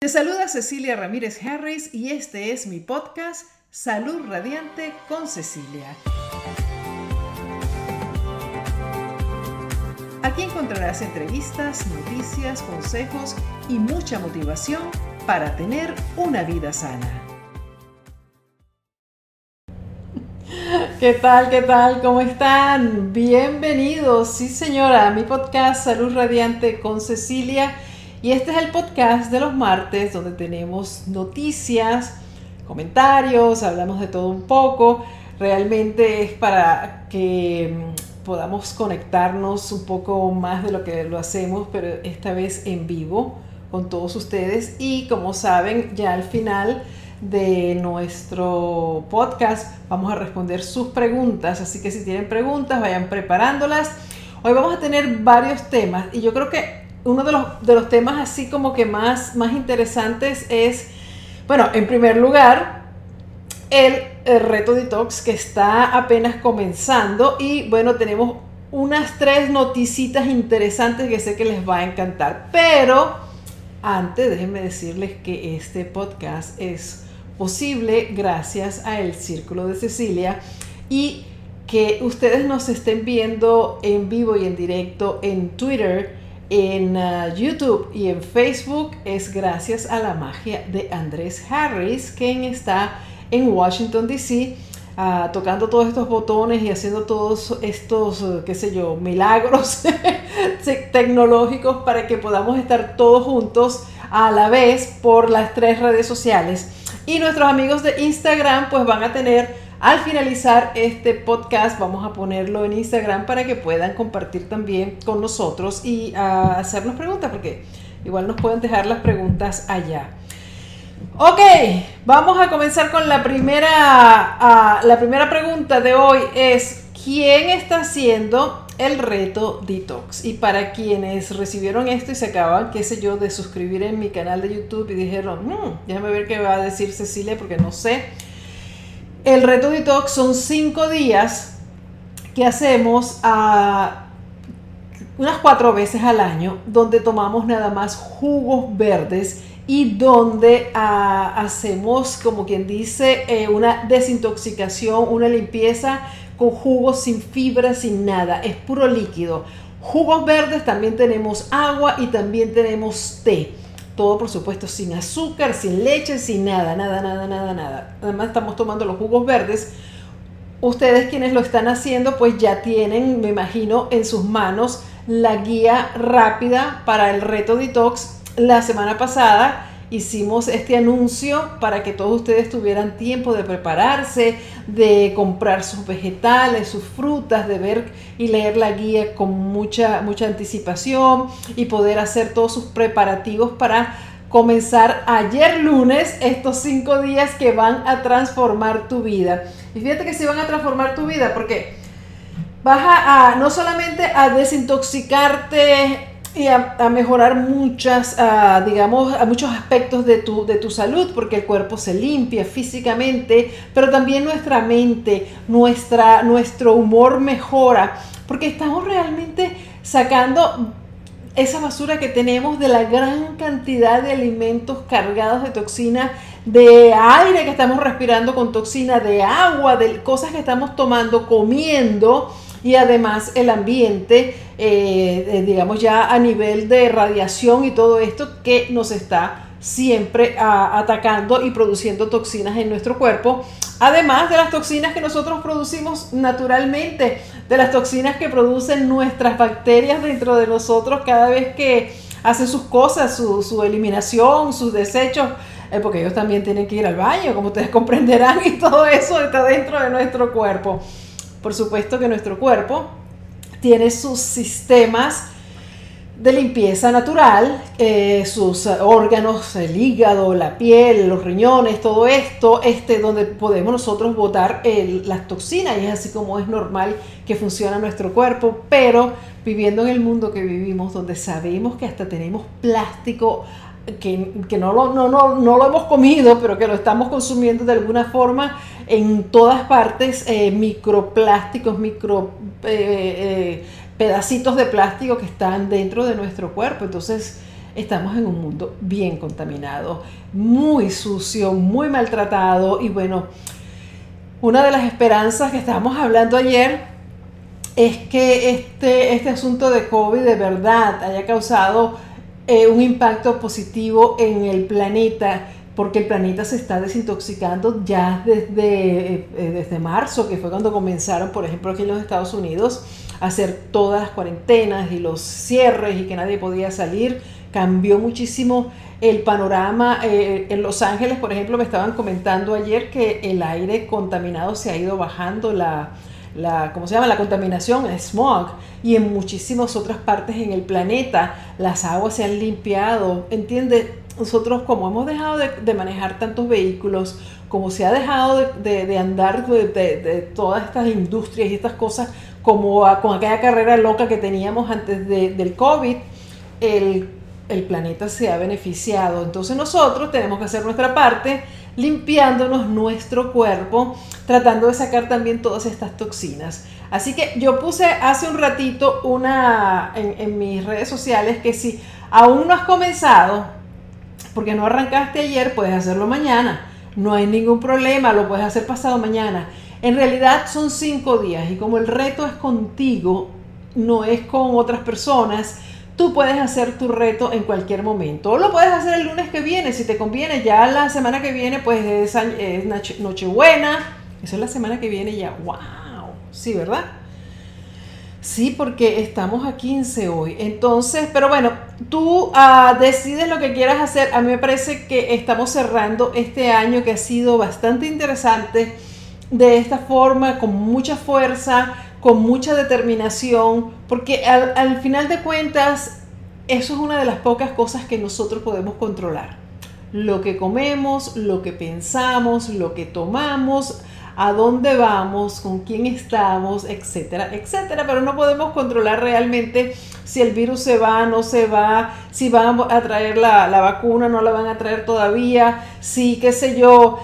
Te saluda Cecilia Ramírez Harris y este es mi podcast Salud Radiante con Cecilia. Aquí encontrarás entrevistas, noticias, consejos y mucha motivación para tener una vida sana. ¿Qué tal? ¿Qué tal? ¿Cómo están? Bienvenidos, sí señora, a mi podcast Salud Radiante con Cecilia. Y este es el podcast de los martes donde tenemos noticias, comentarios, hablamos de todo un poco. Realmente es para que mm, podamos conectarnos un poco más de lo que lo hacemos, pero esta vez en vivo con todos ustedes. Y como saben, ya al final de nuestro podcast vamos a responder sus preguntas. Así que si tienen preguntas, vayan preparándolas. Hoy vamos a tener varios temas y yo creo que uno de los, de los temas así como que más, más interesantes es, bueno, en primer lugar, el, reto detox que está apenas comenzando y bueno, tenemos unas tres noticitas interesantes que sé que les va a encantar. Pero antes, déjenme decirles que este podcast es posible gracias a el Círculo de Cecilia y que ustedes nos estén viendo en vivo y en directo en Twitter en uh, YouTube y en Facebook es gracias a la magia de Andrés Harris, quien está en Washington, D.C., uh, tocando todos estos botones y haciendo todos estos, uh, qué sé yo, milagros tecnológicos para que podamos estar todos juntos a la vez por las tres redes sociales. Y nuestros amigos de Instagram pues van a tener al finalizar este podcast vamos a ponerlo en Instagram para que puedan compartir también con nosotros y ah, hacernos preguntas, porque igual nos pueden dejar las preguntas allá. Ok, vamos a comenzar con la primera, ah, la primera pregunta de hoy es, ¿quién está haciendo el reto detox? Y para quienes recibieron esto y se acaban, qué sé yo, de suscribir en mi canal de YouTube y dijeron, hmm, déjame ver qué va a decir Cecilia porque no sé el reto detox son cinco días que hacemos a unas cuatro veces al año, donde tomamos nada más jugos verdes y donde ah, hacemos, como quien dice, eh, una desintoxicación, una limpieza con jugos sin fibra, sin nada, es puro líquido. Jugos verdes, también tenemos agua y también tenemos té. Todo, por supuesto, sin azúcar, sin leche, sin nada, nada, nada, nada, nada. Además, estamos tomando los jugos verdes. Ustedes quienes lo están haciendo, pues ya tienen, me imagino, en sus manos la guía rápida para el reto detox la semana pasada hicimos este anuncio para que todos ustedes tuvieran tiempo de prepararse, de comprar sus vegetales, sus frutas, de ver y leer la guía con mucha, mucha anticipación y poder hacer todos sus preparativos para comenzar ayer lunes estos cinco días que van a transformar tu vida. Y fíjate que si van a transformar tu vida porque vas a no solamente a desintoxicarte y a, mejorar muchas, digamos, a muchos aspectos de tu, de tu salud, porque el cuerpo se limpia físicamente, pero también nuestra mente, nuestra, nuestro humor mejora, porque estamos realmente sacando esa basura que tenemos de la gran cantidad de alimentos cargados de toxina, de aire que estamos respirando con toxina, de agua, de cosas que estamos tomando, comiendo y además el ambiente, eh, digamos ya a nivel de radiación y todo esto que nos está siempre atacando y produciendo toxinas en nuestro cuerpo, además de las toxinas que nosotros producimos naturalmente, de las toxinas que producen nuestras bacterias dentro de nosotros cada vez que hacen sus cosas, su, eliminación, sus desechos, eh, porque ellos también tienen que ir al baño, como ustedes comprenderán, y todo eso está dentro de nuestro cuerpo. Por supuesto que nuestro cuerpo tiene sus sistemas de limpieza natural, eh, sus órganos, el hígado, la piel, los riñones, todo esto, este, donde podemos nosotros botar las toxinas y es así como es normal que funciona nuestro cuerpo, pero viviendo en el mundo que vivimos, donde sabemos que hasta tenemos plástico que, no, lo, no, no, no, lo hemos comido, pero que lo estamos consumiendo de alguna forma en todas partes, eh, microplásticos, micro eh, eh, pedacitos de plástico que están dentro de nuestro cuerpo. Entonces, estamos en un mundo bien contaminado, muy sucio, muy maltratado y bueno, una de las esperanzas que estábamos hablando ayer es que este, este asunto de COVID de verdad haya causado eh, un impacto positivo en el planeta porque el planeta se está desintoxicando ya desde, eh, desde marzo, que fue cuando comenzaron, por ejemplo, aquí en los Estados Unidos, a hacer todas las cuarentenas y los cierres y que nadie podía salir. Cambió muchísimo el panorama. Eh, en Los Ángeles, por ejemplo, me estaban comentando ayer que el aire contaminado se ha ido bajando, la, la, ¿cómo se llama? La contaminación, el smog, y en muchísimas otras partes en el planeta las aguas se han limpiado, ¿entiendes? nosotros como hemos dejado de, manejar tantos vehículos, como se ha dejado de, andar de, todas estas industrias y estas cosas, como con aquella carrera loca que teníamos antes del COVID, el, el planeta se ha beneficiado. Entonces nosotros tenemos que hacer nuestra parte limpiándonos nuestro cuerpo, tratando de sacar también todas estas toxinas. Así que yo puse hace un ratito una en, en mis redes sociales que si aún no has comenzado, porque no arrancaste ayer, puedes hacerlo mañana. No hay ningún problema, lo puedes hacer pasado mañana. En realidad son cinco días y como el reto es contigo, no es con otras personas, tú puedes hacer tu reto en cualquier momento. O lo puedes hacer el lunes que viene, si te conviene. Ya la semana que viene, pues es, Nochebuena. Eso es la semana que viene ya. ¡Wow! Sí, ¿verdad? Sí, porque estamos a 15 hoy. Entonces, pero bueno, tú ah, decides lo que quieras hacer. A mí me parece que estamos cerrando este año que ha sido bastante interesante de esta forma, con mucha fuerza, con mucha determinación, porque al, al final de cuentas, eso es una de las pocas cosas que nosotros podemos controlar. Lo que comemos, lo que pensamos, lo que tomamos, a dónde vamos, con quién estamos, etcétera, etcétera. Pero no podemos controlar realmente si el virus se va, no se va, si van a traer la, la vacuna, no la van a traer todavía, si, qué sé yo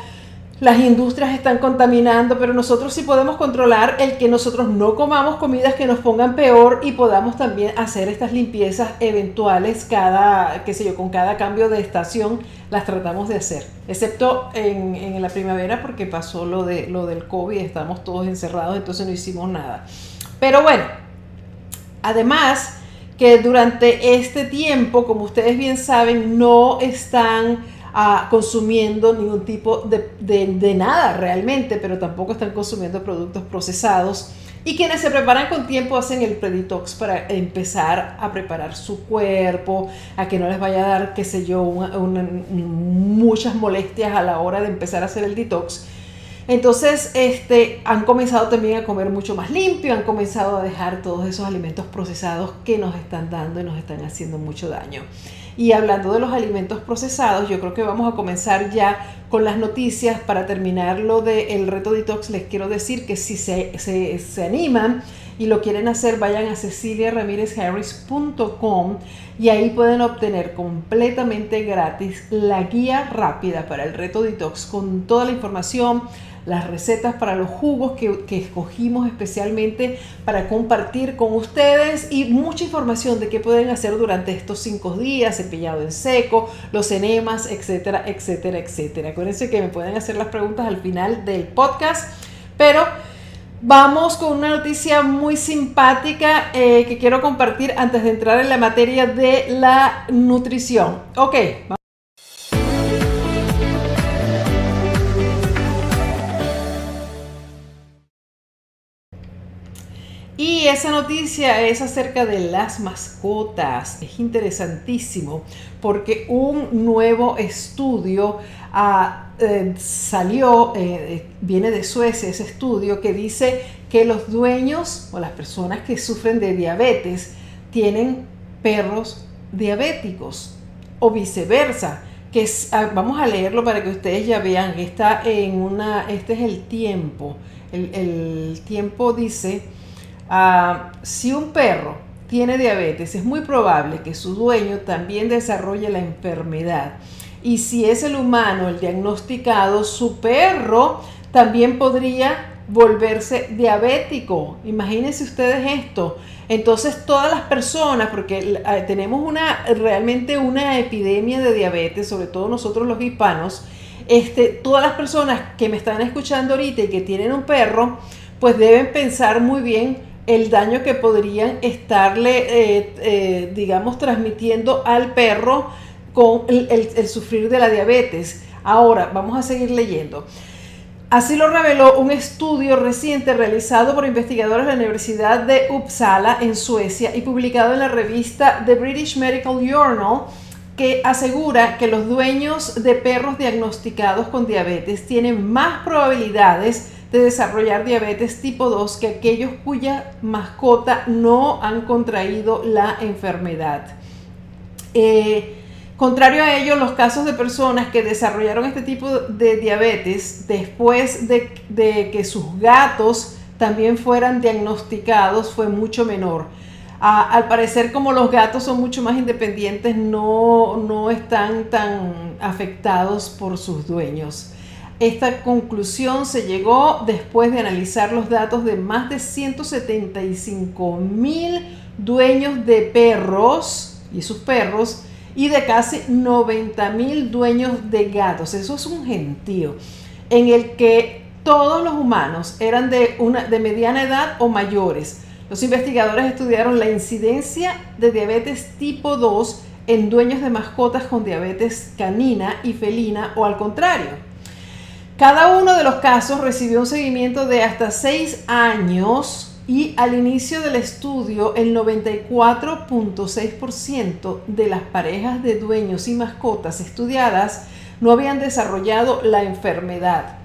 las industrias están contaminando, pero nosotros sí podemos controlar el que nosotros no comamos comidas que nos pongan peor y podamos también hacer estas limpiezas eventuales cada, qué sé yo, con cada cambio de estación las tratamos de hacer, excepto en, en la primavera porque pasó lo, de, lo del COVID, estamos todos encerrados, entonces no hicimos nada. Pero bueno, además que durante este tiempo, como ustedes bien saben, no están consumiendo ningún tipo de, nada realmente, pero tampoco están consumiendo productos procesados. Y quienes se preparan con tiempo hacen el preditox para empezar a preparar su cuerpo, a que no les vaya a dar, qué sé yo, muchas molestias a la hora de empezar a hacer el detox. Entonces, este, han comenzado también a comer mucho más limpio, han comenzado a dejar todos esos alimentos procesados que nos están dando y nos están haciendo mucho daño. Y hablando de los alimentos procesados, yo creo que vamos a comenzar ya con las noticias. Para terminar lo del reto detox, les quiero decir que si se, se, se animan y lo quieren hacer, vayan a ceciliaramirezharris.com y ahí pueden obtener completamente gratis la guía rápida para el reto detox con toda la información las recetas para los jugos que, escogimos especialmente para compartir con ustedes y mucha información de qué pueden hacer durante estos cinco días, cepillado en seco, los enemas, etcétera, etcétera, etcétera. Acuérdense que me pueden hacer las preguntas al final del podcast, pero... Vamos con una noticia muy simpática eh, que quiero compartir antes de entrar en la materia de la nutrición. Ok, vamos. Y esa noticia es acerca de las mascotas. Es interesantísimo porque un nuevo estudio ah, eh, salió, eh, viene de Suecia, ese estudio que dice que los dueños o las personas que sufren de diabetes tienen perros diabéticos o viceversa. Que ah, vamos a leerlo para que ustedes ya vean está en una, este es el tiempo. el tiempo dice Ah, si un perro tiene diabetes, es muy probable que su dueño también desarrolle la enfermedad. Y si es el humano el diagnosticado, su perro también podría volverse diabético. Imagínense ustedes esto. Entonces todas las personas, porque tenemos una realmente una epidemia de diabetes, sobre todo nosotros los hispanos, este, todas las personas que me están escuchando ahorita y que tienen un perro, pues deben pensar muy bien el daño que podrían estarle, eh, eh, digamos, transmitiendo al perro con el sufrir de la diabetes. Ahora, vamos a seguir leyendo. Así lo reveló un estudio reciente realizado por investigadores de la Universidad de Uppsala en Suecia y publicado en la revista The British Medical Journal que asegura que los dueños de perros diagnosticados con diabetes tienen más probabilidades de desarrollar diabetes tipo 2 que aquellos cuya mascota no han contraído la enfermedad. Eh, Contrario a ello, los casos de personas que desarrollaron este tipo de diabetes después de, que sus gatos también fueran diagnosticados fue mucho menor. al parecer, como los gatos son mucho más independientes, no, no están tan afectados por sus dueños. Esta conclusión se llegó después de analizar los datos de más de 175 mil dueños de perros y sus perros y de casi 90 mil dueños de gatos. Eso es un gentío en el que todos los humanos eran de, una, de mediana edad o mayores. Los investigadores estudiaron la incidencia de diabetes tipo 2 en dueños de mascotas con diabetes canina y felina o al contrario. Cada uno de los casos recibió un seguimiento de hasta 6 años y al inicio del estudio, el 94.6% de las parejas de dueños y mascotas estudiadas no habían desarrollado la enfermedad.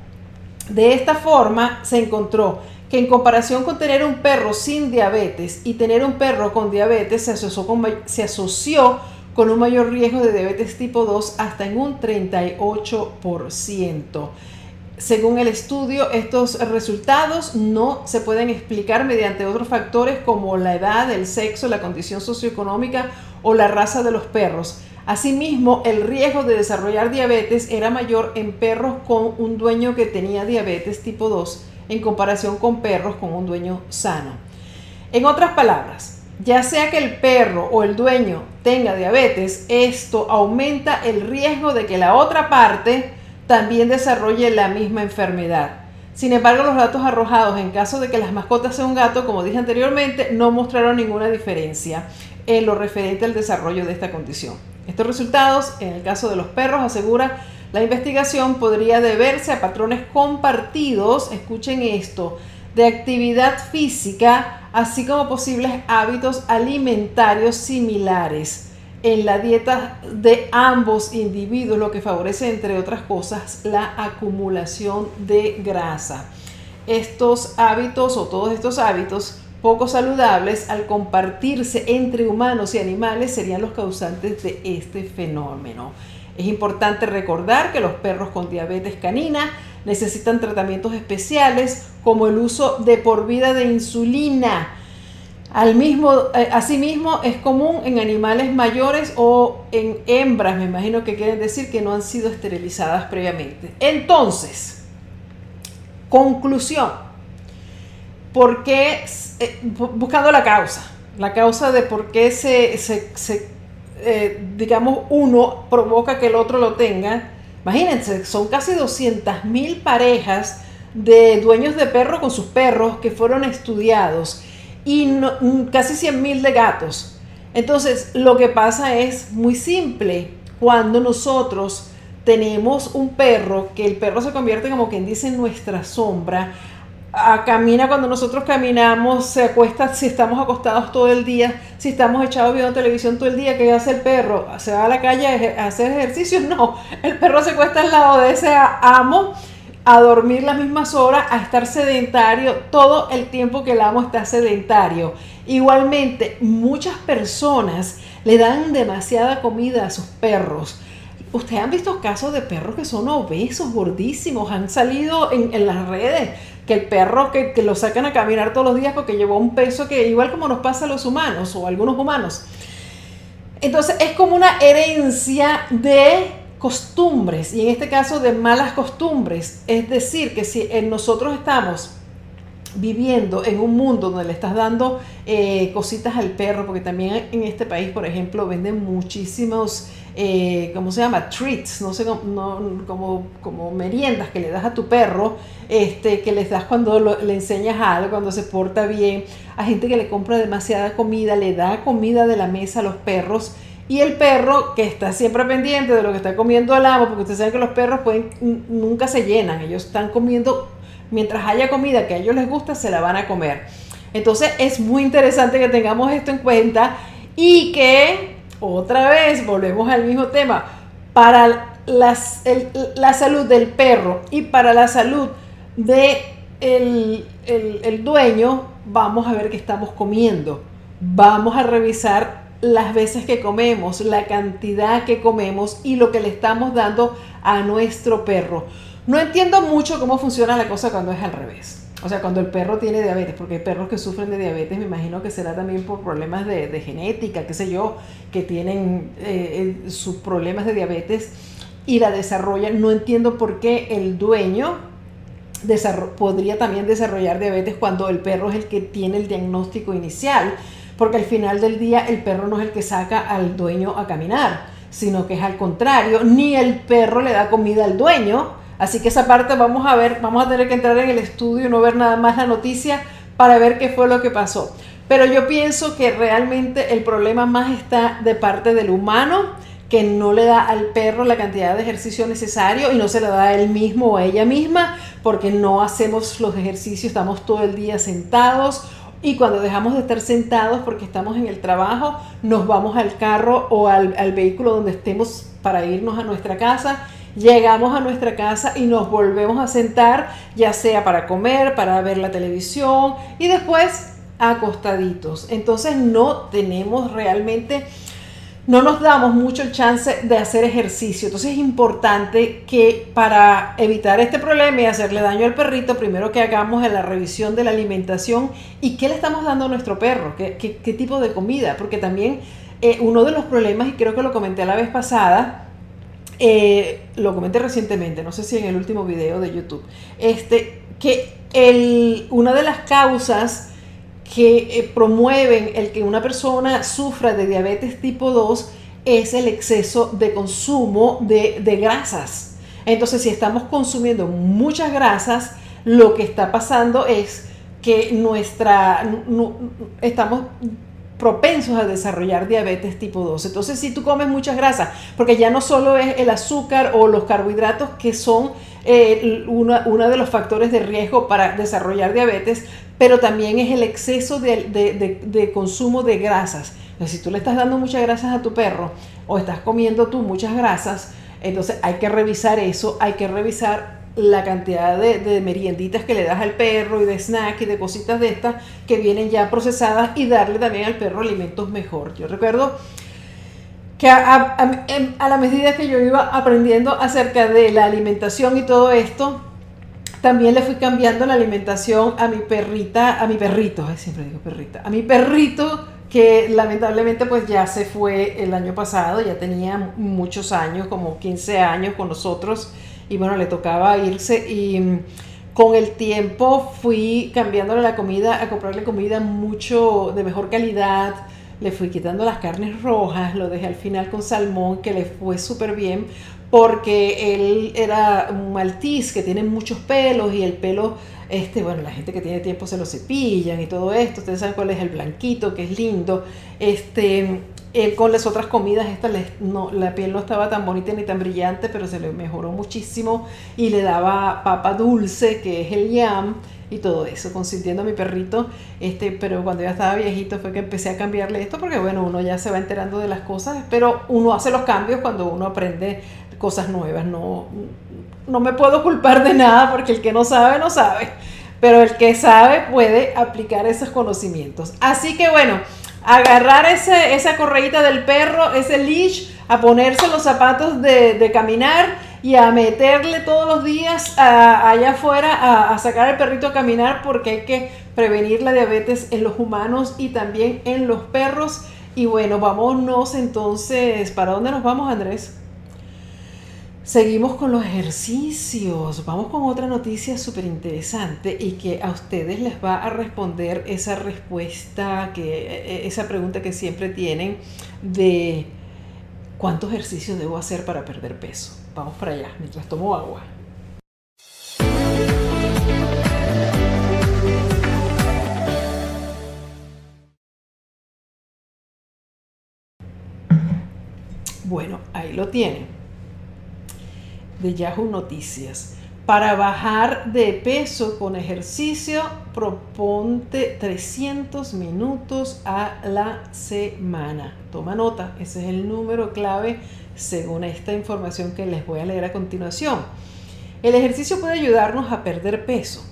De esta forma, se encontró que en comparación con tener un perro sin diabetes y tener un perro con diabetes, se asoció con, se asoció con un mayor riesgo de diabetes tipo 2 hasta en un 38%. Según el estudio, estos resultados no se pueden explicar mediante otros factores como la edad, el sexo, la condición socioeconómica o la raza de los perros. Asimismo, el riesgo de desarrollar diabetes era mayor en perros con un dueño que tenía diabetes tipo 2 en comparación con perros con un dueño sano. En otras palabras, ya sea que el perro o el dueño tenga diabetes, esto aumenta el riesgo de que la otra parte también desarrolle la misma enfermedad. Sin embargo, los datos arrojados en caso de que las mascotas sean un gato, como dije anteriormente, no mostraron ninguna diferencia en lo referente al desarrollo de esta condición. Estos resultados, en el caso de los perros, asegura la investigación podría deberse a patrones compartidos, escuchen esto, de actividad física, así como posibles hábitos alimentarios similares en la dieta de ambos individuos, lo que favorece, entre otras cosas, la acumulación de grasa. Estos hábitos o todos estos hábitos poco saludables, al compartirse entre humanos y animales, serían los causantes de este fenómeno. Es importante recordar que los perros con diabetes canina necesitan tratamientos especiales como el uso de por vida de insulina, al mismo, eh, asimismo, es común en animales mayores o en hembras, me imagino que quieren decir que no han sido esterilizadas previamente. Entonces, conclusión, ¿por qué, eh, buscando la causa, la causa de por qué se, eh, digamos, uno provoca que el otro lo tenga? Imagínense, son casi 200 mil parejas de dueños de perro con sus perros que fueron estudiados y mm, casi 100 mil de gatos. Entonces, lo que pasa es muy simple. Cuando nosotros tenemos un perro, que el perro se convierte como quien dice en nuestra sombra, camina cuando nosotros caminamos, se acuesta si estamos acostados todo el día, si estamos echados viendo televisión todo el día, ¿qué hace el perro? ¿Se va a la calle a hacer ejercicio? No, el perro se acuesta al lado de ese amo a dormir las mismas horas, a estar sedentario todo el tiempo que el amo está sedentario. Igualmente, muchas personas le dan demasiada comida a sus perros. Ustedes han visto casos de perros que son obesos, gordísimos, han salido en, las redes, que el perro que, lo sacan a caminar todos los días porque llevó un peso que igual como nos pasa a los humanos o a algunos humanos. Entonces es como una herencia de costumbres y en este caso de malas costumbres. Es decir, que si nosotros estamos viviendo en un mundo donde le estás dando eh, cositas al perro, porque también en este país, por ejemplo, venden muchísimos, eh, ¿cómo se llama? Treats, no sé, no, como, como meriendas que le das a tu perro, este, que les das cuando le enseñas algo, cuando se porta bien, a gente que le compra demasiada comida, le da comida de la mesa a los perros. Y el perro que está siempre pendiente de lo que está comiendo el amo, porque ustedes saben que los perros pueden, nunca se llenan, ellos están comiendo mientras haya comida que a ellos les gusta, se la van a comer. Entonces es muy interesante que tengamos esto en cuenta y que, otra vez, volvemos al mismo tema, para la salud del perro y para la salud de el dueño, vamos a ver qué estamos comiendo. Vamos a revisar las veces que comemos, la cantidad que comemos y lo que le estamos dando a nuestro perro. No entiendo mucho cómo funciona la cosa cuando es al revés. O sea, cuando el perro tiene diabetes, porque hay perros que sufren de diabetes, me imagino que será también por problemas de, genética, qué sé yo, que tienen eh, sus problemas de diabetes y la desarrollan. No entiendo por qué el dueño podría también desarrollar diabetes cuando el perro es el que tiene el diagnóstico inicial, porque al final del día el perro no es el que saca al dueño a caminar, sino que es al contrario, ni el perro le da comida al dueño, Así que esa parte vamos a ver, vamos a tener que entrar en el estudio y no ver nada más la noticia para ver qué fue lo que pasó. Pero yo pienso que realmente el problema más está de parte del humano que no le da al perro la cantidad de ejercicio necesario y no se le da a él mismo o a ella misma porque no hacemos los ejercicios, estamos todo el día sentados y cuando dejamos de estar sentados porque estamos en el trabajo, nos vamos al carro o al, al vehículo donde estemos para irnos a nuestra casa llegamos a nuestra casa y nos volvemos a sentar, ya sea para comer, para ver la televisión y después acostaditos. Entonces no tenemos realmente, no nos damos mucho el chance de hacer ejercicio. Entonces es importante que para evitar este problema y hacerle daño al perrito, primero que hagamos la revisión de la alimentación y qué le estamos dando a nuestro perro, qué, qué, tipo de comida, porque también eh, uno de los problemas, y creo que lo comenté la vez pasada, eh, lo comenté recientemente, no sé si en el último video de YouTube, este, que el, una de las causas que eh, promueven el que una persona sufra de diabetes tipo 2 es el exceso de consumo de, grasas. Entonces, si estamos consumiendo muchas grasas, lo que está pasando es que nuestra, estamos propensos a desarrollar diabetes tipo 2. Entonces, si tú comes muchas grasas, porque ya no solo es el azúcar o los carbohidratos que son eh, uno de los factores de riesgo para desarrollar diabetes, pero también es el exceso de, consumo de grasas. Si tú le estás dando muchas grasas a tu perro o estás comiendo tú muchas grasas, entonces hay que revisar eso, hay que revisar la cantidad de, merienditas que le das al perro y de snack y de cositas de estas que vienen ya procesadas y darle también al perro alimentos mejor. Yo recuerdo que a, la medida que yo iba aprendiendo acerca de la alimentación y todo esto, también le fui cambiando la alimentación a mi perrita, a mi perrito, siempre digo perrita, a mi perrito que lamentablemente pues ya se fue el año pasado, ya tenía muchos años, como 15 años con nosotros y bueno, le tocaba irse y mm, con el tiempo fui cambiándole la comida, a comprarle comida mucho de mejor calidad, le fui quitando las carnes rojas, lo dejé al final con salmón, que le fue súper bien, porque él era un maltiz que tiene muchos pelos y el pelo, este, bueno, la gente que tiene tiempo se lo cepillan y todo esto, ustedes saben cuál es el blanquito, que es lindo, este, él con las otras comidas, esta no, la piel no estaba tan bonita ni tan brillante, pero se le mejoró muchísimo y le daba papa dulce, que es el yam, y todo eso, consintiendo a mi perrito. Este, pero cuando ya estaba viejito fue que empecé a cambiarle esto, porque bueno, uno ya se va enterando de las cosas, pero uno hace los cambios cuando uno aprende cosas nuevas. No, no me puedo culpar de nada, porque el que no sabe, no sabe. Pero el que sabe puede aplicar esos conocimientos. Así que bueno agarrar ese, esa correita del perro, ese leash, a ponerse los zapatos de, caminar y a meterle todos los días allá afuera a, sacar al perrito a caminar porque hay que prevenir la diabetes en los humanos y también en los perros. Y bueno, vámonos entonces, ¿para dónde nos vamos Andrés? Seguimos con los ejercicios. Vamos con otra noticia súper interesante y que a ustedes les va a responder esa respuesta, que, e, e, esa pregunta que siempre tienen de cuánto ejercicio debo hacer para perder peso. Vamos para allá, mientras tomo agua. Bueno, ahí lo tienen de Yahoo Noticias. Para bajar de peso con ejercicio, proponte 300 minutos a la semana. Toma nota, ese es el número clave según esta información que les voy a leer a continuación. El ejercicio puede ayudarnos a perder peso.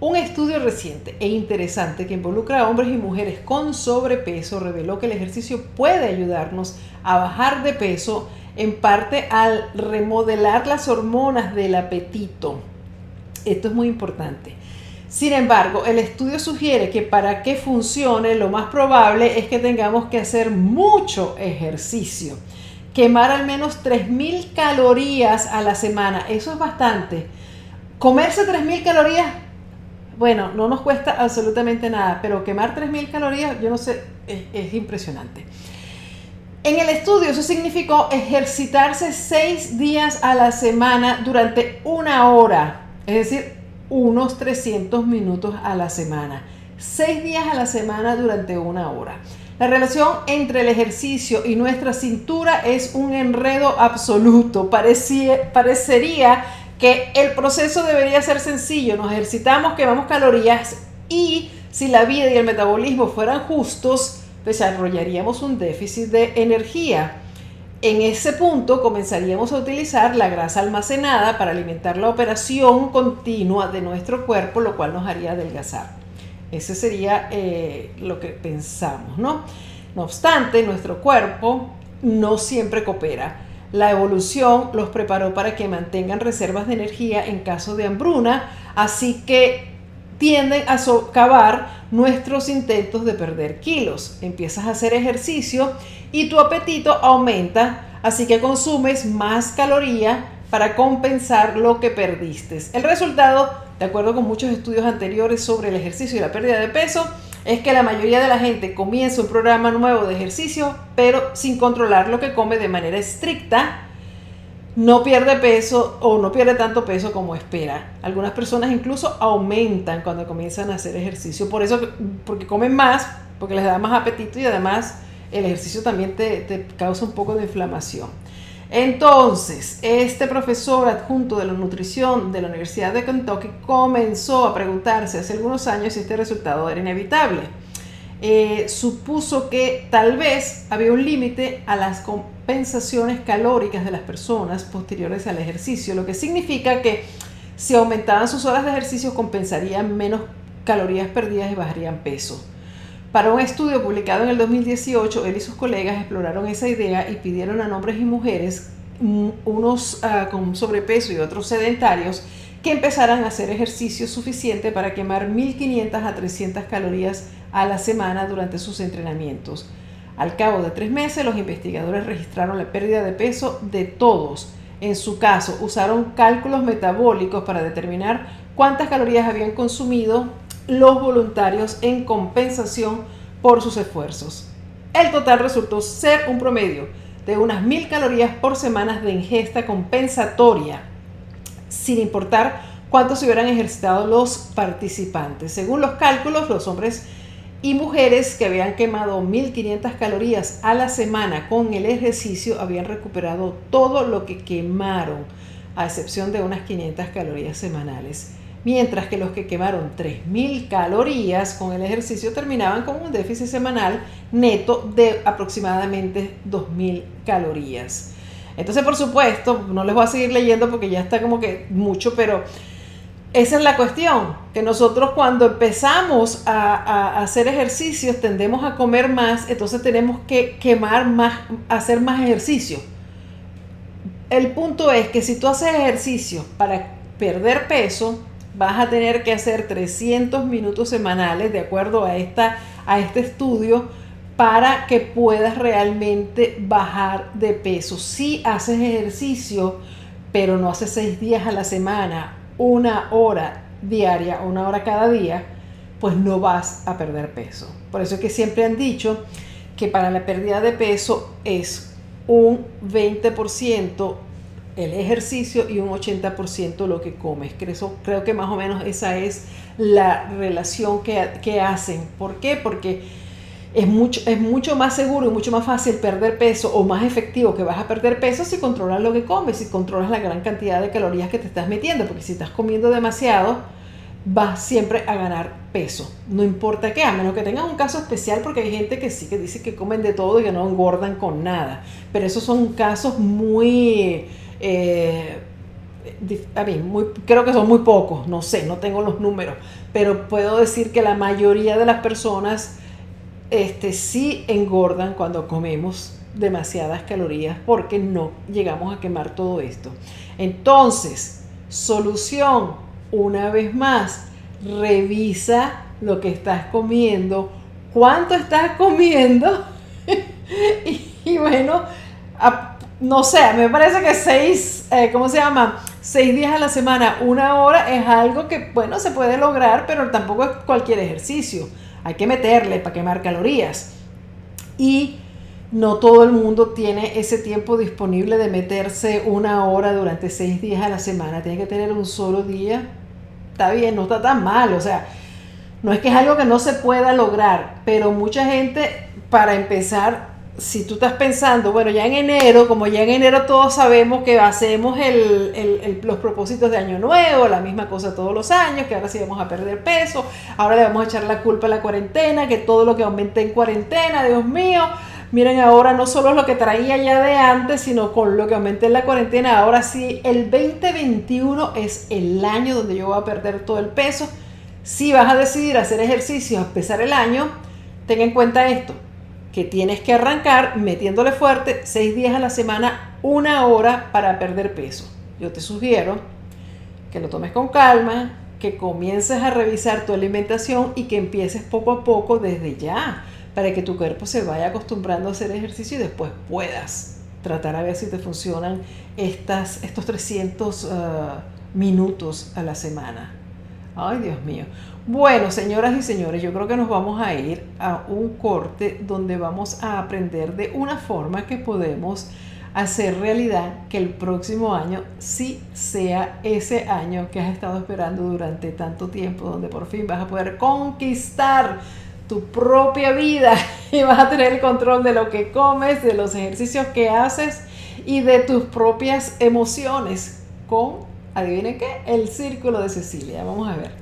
Un estudio reciente e interesante que involucra a hombres y mujeres con sobrepeso reveló que el ejercicio puede ayudarnos a bajar de peso en parte al remodelar las hormonas del apetito. Esto es muy importante. Sin embargo, el estudio sugiere que para que funcione lo más probable es que tengamos que hacer mucho ejercicio. Quemar al menos 3.000 calorías a la semana, eso es bastante. Comerse 3.000 calorías, bueno, no nos cuesta absolutamente nada, pero quemar 3.000 calorías, yo no sé, es, es impresionante. En el estudio eso significó ejercitarse seis días a la semana durante una hora, es decir, unos 300 minutos a la semana. Seis días a la semana durante una hora. La relación entre el ejercicio y nuestra cintura es un enredo absoluto. parecería que el proceso debería ser sencillo. Nos ejercitamos, quemamos calorías y si la vida y el metabolismo fueran justos, desarrollaríamos un déficit de energía. En ese punto comenzaríamos a utilizar la grasa almacenada para alimentar la operación continua de nuestro cuerpo, lo cual nos haría adelgazar. Ese sería eh, lo que pensamos, ¿no? No obstante, nuestro cuerpo no siempre coopera. La evolución los preparó para que mantengan reservas de energía en caso de hambruna, así que tienden a socavar nuestros intentos de perder kilos. Empiezas a hacer ejercicio y tu apetito aumenta, así que consumes más caloría para compensar lo que perdiste. El resultado, de acuerdo con muchos estudios anteriores sobre el ejercicio y la pérdida de peso, es que la mayoría de la gente comienza un programa nuevo de ejercicio, pero sin controlar lo que come de manera estricta no pierde peso o no pierde tanto peso como espera. Algunas personas incluso aumentan cuando comienzan a hacer ejercicio, por eso, porque comen más, porque les da más apetito y además el ejercicio también te, te causa un poco de inflamación. Entonces, este profesor adjunto de la nutrición de la Universidad de Kentucky comenzó a preguntarse hace algunos años si este resultado era inevitable. Eh, supuso que tal vez había un límite a las compensaciones calóricas de las personas posteriores al ejercicio, lo que significa que si aumentaban sus horas de ejercicio compensarían menos calorías perdidas y bajarían peso. Para un estudio publicado en el 2018, él y sus colegas exploraron esa idea y pidieron a hombres y mujeres, mm, unos ah, con sobrepeso y otros sedentarios, que empezaran a hacer ejercicio suficiente para quemar 1500 a 300 calorías a la semana durante sus entrenamientos. Al cabo de tres meses, los investigadores registraron la pérdida de peso de todos. En su caso, usaron cálculos metabólicos para determinar cuántas calorías habían consumido los voluntarios en compensación por sus esfuerzos. El total resultó ser un promedio de unas mil calorías por semana de ingesta compensatoria, sin importar cuánto se hubieran ejercitado los participantes. Según los cálculos, los hombres y mujeres que habían quemado 1500 calorías a la semana con el ejercicio habían recuperado todo lo que quemaron, a excepción de unas 500 calorías semanales. Mientras que los que quemaron 3000 calorías con el ejercicio terminaban con un déficit semanal neto de aproximadamente 2000 calorías. Entonces, por supuesto, no les voy a seguir leyendo porque ya está como que mucho, pero esa es la cuestión, que nosotros cuando empezamos a, hacer ejercicios tendemos a comer más, entonces tenemos que quemar más, hacer más ejercicio. El punto es que si tú haces ejercicio para perder peso, vas a tener que hacer 300 minutos semanales de acuerdo a, esta, a este estudio para que puedas realmente bajar de peso. Si haces ejercicio pero no hace seis días a la semana, una hora diaria, una hora cada día, pues no vas a perder peso. Por eso es que siempre han dicho que para la pérdida de peso es un 20% el ejercicio y un 80% lo que comes. Creo, creo que más o menos esa es la relación que, que hacen. ¿Por qué? Porque es mucho, es mucho más seguro y mucho más fácil perder peso o más efectivo que vas a perder peso si controlas lo que comes, si controlas la gran cantidad de calorías que te estás metiendo, porque si estás comiendo demasiado, vas siempre a ganar peso, no importa qué, a menos que tengas un caso especial, porque hay gente que sí que dice que comen de todo y que no engordan con nada, pero esos son casos muy... Eh, a mí, creo que son muy pocos, no sé, no tengo los números, pero puedo decir que la mayoría de las personas este, sí engordan cuando comemos demasiadas calorías porque no llegamos a quemar todo esto. Entonces, solución, una vez más, revisa lo que estás comiendo, cuánto estás comiendo y, bueno, no sé, me parece que seis, eh, ¿cómo se llama? Seis días a la semana, una hora es algo que, bueno, se puede lograr, pero tampoco es cualquier ejercicio hay que meterle para quemar calorías. Y no todo el mundo tiene ese tiempo disponible de meterse una hora durante seis días a la semana. Tiene que tener un solo día. Está bien, no está tan mal. O sea, no es que es algo que no se pueda lograr, pero mucha gente, para empezar, si tú estás pensando, bueno, ya en enero, como ya en enero todos sabemos que hacemos los propósitos de año nuevo, la misma cosa todos los años, que ahora sí vamos a perder peso, ahora le vamos a echar la culpa a la cuarentena, que todo lo que aumenté en cuarentena, Dios mío, miren ahora no solo lo que traía ya de antes, sino con lo que aumenté en la cuarentena, ahora sí, el 2021 es el año donde yo voy a perder todo el peso. Si vas a decidir hacer ejercicio a empezar el año, ten en cuenta esto que tienes que arrancar metiéndole fuerte seis días a la semana, una hora para perder peso. Yo te sugiero que lo tomes con calma, que comiences a revisar tu alimentación y que empieces poco a poco desde ya, para que tu cuerpo se vaya acostumbrando a hacer ejercicio y después puedas tratar a ver si te funcionan estas, estos 300 ah, minutos a la semana. Ay, Dios mío. Bueno, señoras y señores, yo creo que nos vamos a ir a un corte donde vamos a aprender de una forma que podemos hacer realidad que el próximo año sí sea ese año que has estado esperando durante tanto tiempo, donde por fin vas a poder conquistar tu propia vida y vas a tener el control de lo que comes, de los ejercicios que haces y de tus propias emociones con, adivinen qué, el círculo de Cecilia. Vamos a ver.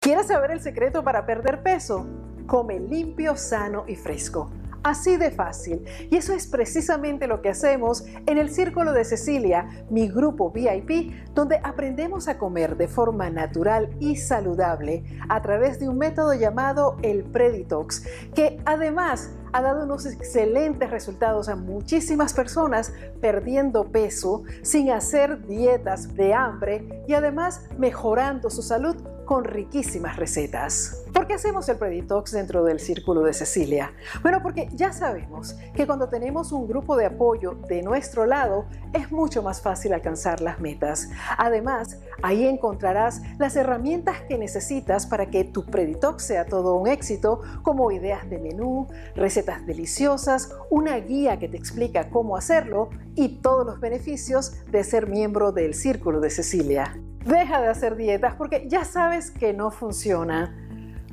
¿Quieres saber el secreto para perder peso? Come limpio, sano y fresco. Así de fácil. Y eso es precisamente lo que hacemos en el Círculo de Cecilia, mi grupo VIP, donde aprendemos a comer de forma natural y saludable a través de un método llamado el Preditox, que además ha dado unos excelentes resultados a muchísimas personas perdiendo peso sin hacer dietas de hambre y además mejorando su salud con riquísimas recetas. ¿Por qué hacemos el Preditox dentro del Círculo de Cecilia? Bueno, porque ya sabemos que cuando tenemos un grupo de apoyo de nuestro lado, es mucho más fácil alcanzar las metas. Además, ahí encontrarás las herramientas que necesitas para que tu Preditox sea todo un éxito, como ideas de menú, deliciosas, una guía que te explica cómo hacerlo y todos los beneficios de ser miembro del Círculo de Cecilia. Deja de hacer dietas porque ya sabes que no funciona.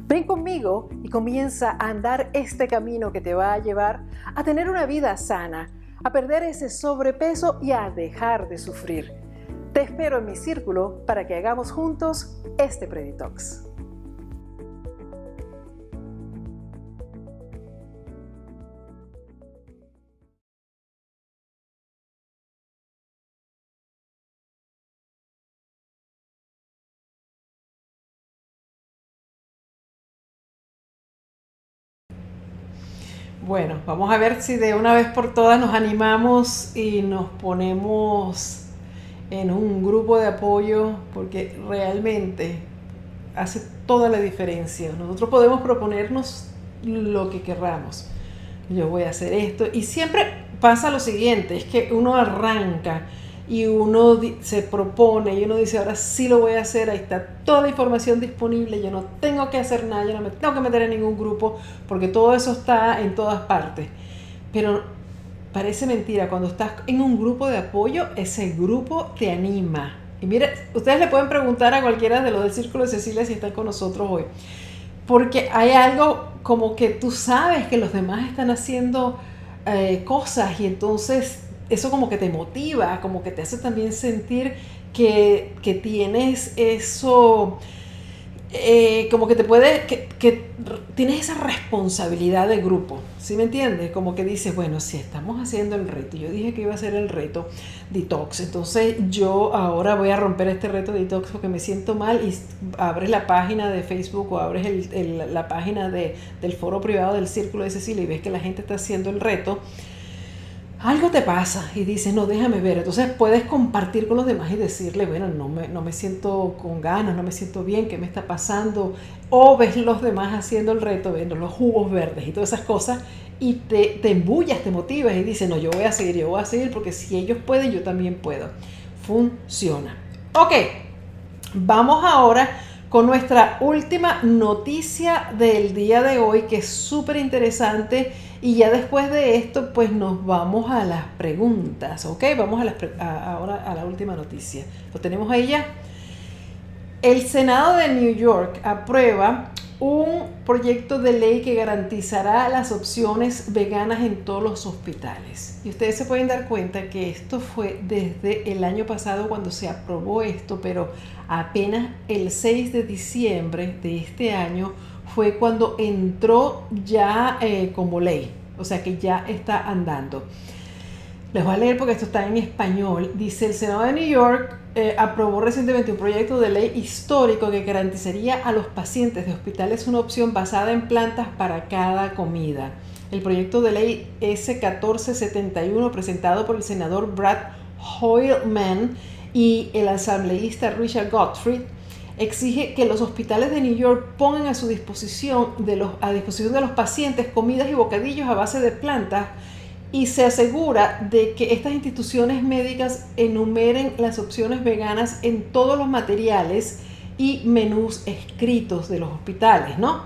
Ven conmigo y comienza a andar este camino que te va a llevar a tener una vida sana, a perder ese sobrepeso y a dejar de sufrir. Te espero en mi círculo para que hagamos juntos este Preditox. Bueno, vamos a ver si de una vez por todas nos animamos y nos ponemos en un grupo de apoyo, porque realmente hace toda la diferencia. Nosotros podemos proponernos lo que querramos. Yo voy a hacer esto. Y siempre pasa lo siguiente, es que uno arranca y uno se propone y uno dice, ahora sí lo voy a hacer, ahí está toda la información disponible, yo no tengo que hacer nada, yo no me tengo que meter en ningún grupo, porque todo eso está en todas partes. Pero parece mentira, cuando estás en un grupo de apoyo, ese grupo te anima. Y mire, ustedes le pueden preguntar a cualquiera de los del Círculo de Cecilia si están con nosotros hoy. Porque hay algo como que tú sabes que los demás están haciendo eh, cosas y entonces eso como que te motiva, como que te hace también sentir que, tienes eso, eh, como que te puede, que, tienes esa responsabilidad de grupo, ¿sí me entiendes? Como que dices, bueno, si estamos haciendo el reto, yo dije que iba a ser el reto detox, entonces yo ahora voy a romper este reto detox porque me siento mal y abres la página de Facebook o abres la página de, del foro privado del Círculo de Cecilia y ves que la gente está haciendo el reto algo te pasa y dices, no, déjame ver. Entonces puedes compartir con los demás y decirle, bueno, no me, no me siento con ganas, no me siento bien, ¿qué me está pasando? O ves los demás haciendo el reto, viendo los jugos verdes y todas esas cosas y te, te embullas, te motivas y dices, no, yo voy a seguir, yo voy a seguir porque si ellos pueden, yo también puedo. Funciona. Ok, vamos ahora con nuestra última noticia del día de hoy que es súper interesante y ya después de esto, pues nos vamos a las preguntas, ¿ok? Vamos a ahora a la última noticia. ¿Lo tenemos ahí ya? El Senado de New York aprueba un proyecto de ley que garantizará las opciones veganas en todos los hospitales. Y ustedes se pueden dar cuenta que esto fue desde el año pasado cuando se aprobó esto, pero apenas el 6 de diciembre de este año fue cuando entró ya eh, como ley, o sea que ya está andando. Les voy a leer porque esto está en español. Dice, el Senado de New York eh, aprobó recientemente un proyecto de ley histórico que garantizaría a los pacientes de hospitales una opción basada en plantas para cada comida. El proyecto de ley S1471 presentado por el senador Brad Hoylman y el asambleísta Richard Gottfried exige que los hospitales de New York pongan a su disposición de los, a disposición de los pacientes comidas y bocadillos a base de plantas y se asegura de que estas instituciones médicas enumeren las opciones veganas en todos los materiales y menús escritos de los hospitales, ¿no?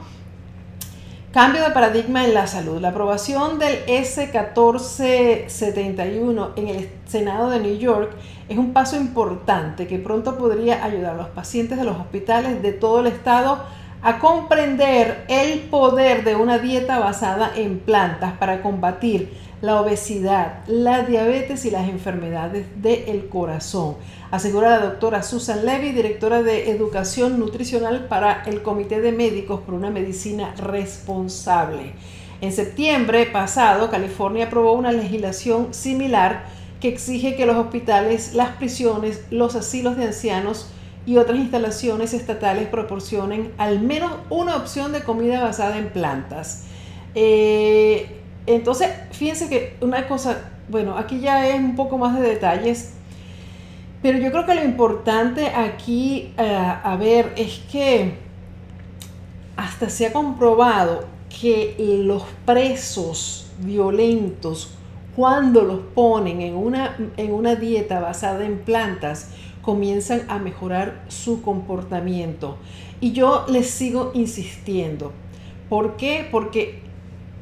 Cambio de paradigma en la salud. La aprobación del S1471 en el Senado de New York es un paso importante que pronto podría ayudar a los pacientes de los hospitales de todo el estado a comprender el poder de una dieta basada en plantas para combatir la obesidad, la diabetes y las enfermedades del corazón, asegura la doctora Susan Levy, directora de Educación Nutricional para el Comité de Médicos por una Medicina Responsable. En septiembre pasado, California aprobó una legislación similar que exige que los hospitales, las prisiones, los asilos de ancianos y otras instalaciones estatales proporcionen al menos una opción de comida basada en plantas. Eh, entonces, fíjense que una cosa, bueno, aquí ya es un poco más de detalles, pero yo creo que lo importante aquí eh, a ver es que hasta se ha comprobado que los presos violentos cuando los ponen en una, en una dieta basada en plantas, comienzan a mejorar su comportamiento. Y yo les sigo insistiendo. ¿Por qué? Porque,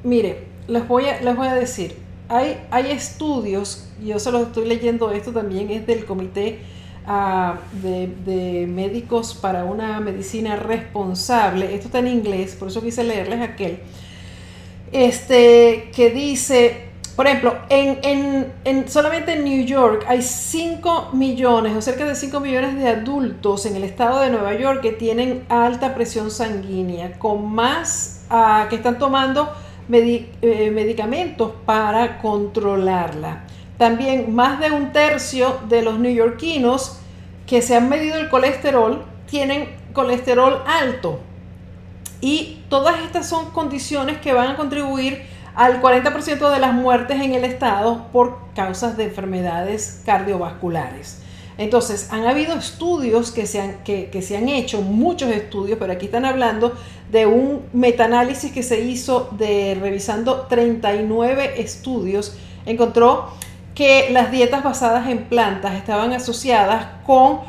mire, les voy a, les voy a decir, hay, hay estudios, yo se los estoy leyendo, esto también es del Comité ah, de, de, Médicos para una Medicina Responsable, esto está en inglés, por eso quise leerles aquel, este, que dice por ejemplo, en, solamente en New York hay 5 millones o cerca de 5 millones de adultos en el estado de Nueva York que tienen alta presión sanguínea, con más ah, que están tomando eh, medicamentos para controlarla. También más de un tercio de los neoyorquinos que se han medido el colesterol tienen colesterol alto. Y todas estas son condiciones que van a contribuir al 40% de las muertes en el estado por causas de enfermedades cardiovasculares. Entonces, han habido estudios que se han, que, se han hecho, muchos estudios, pero aquí están hablando de un metaanálisis que se hizo de revisando 39 estudios. Encontró que las dietas basadas en plantas estaban asociadas con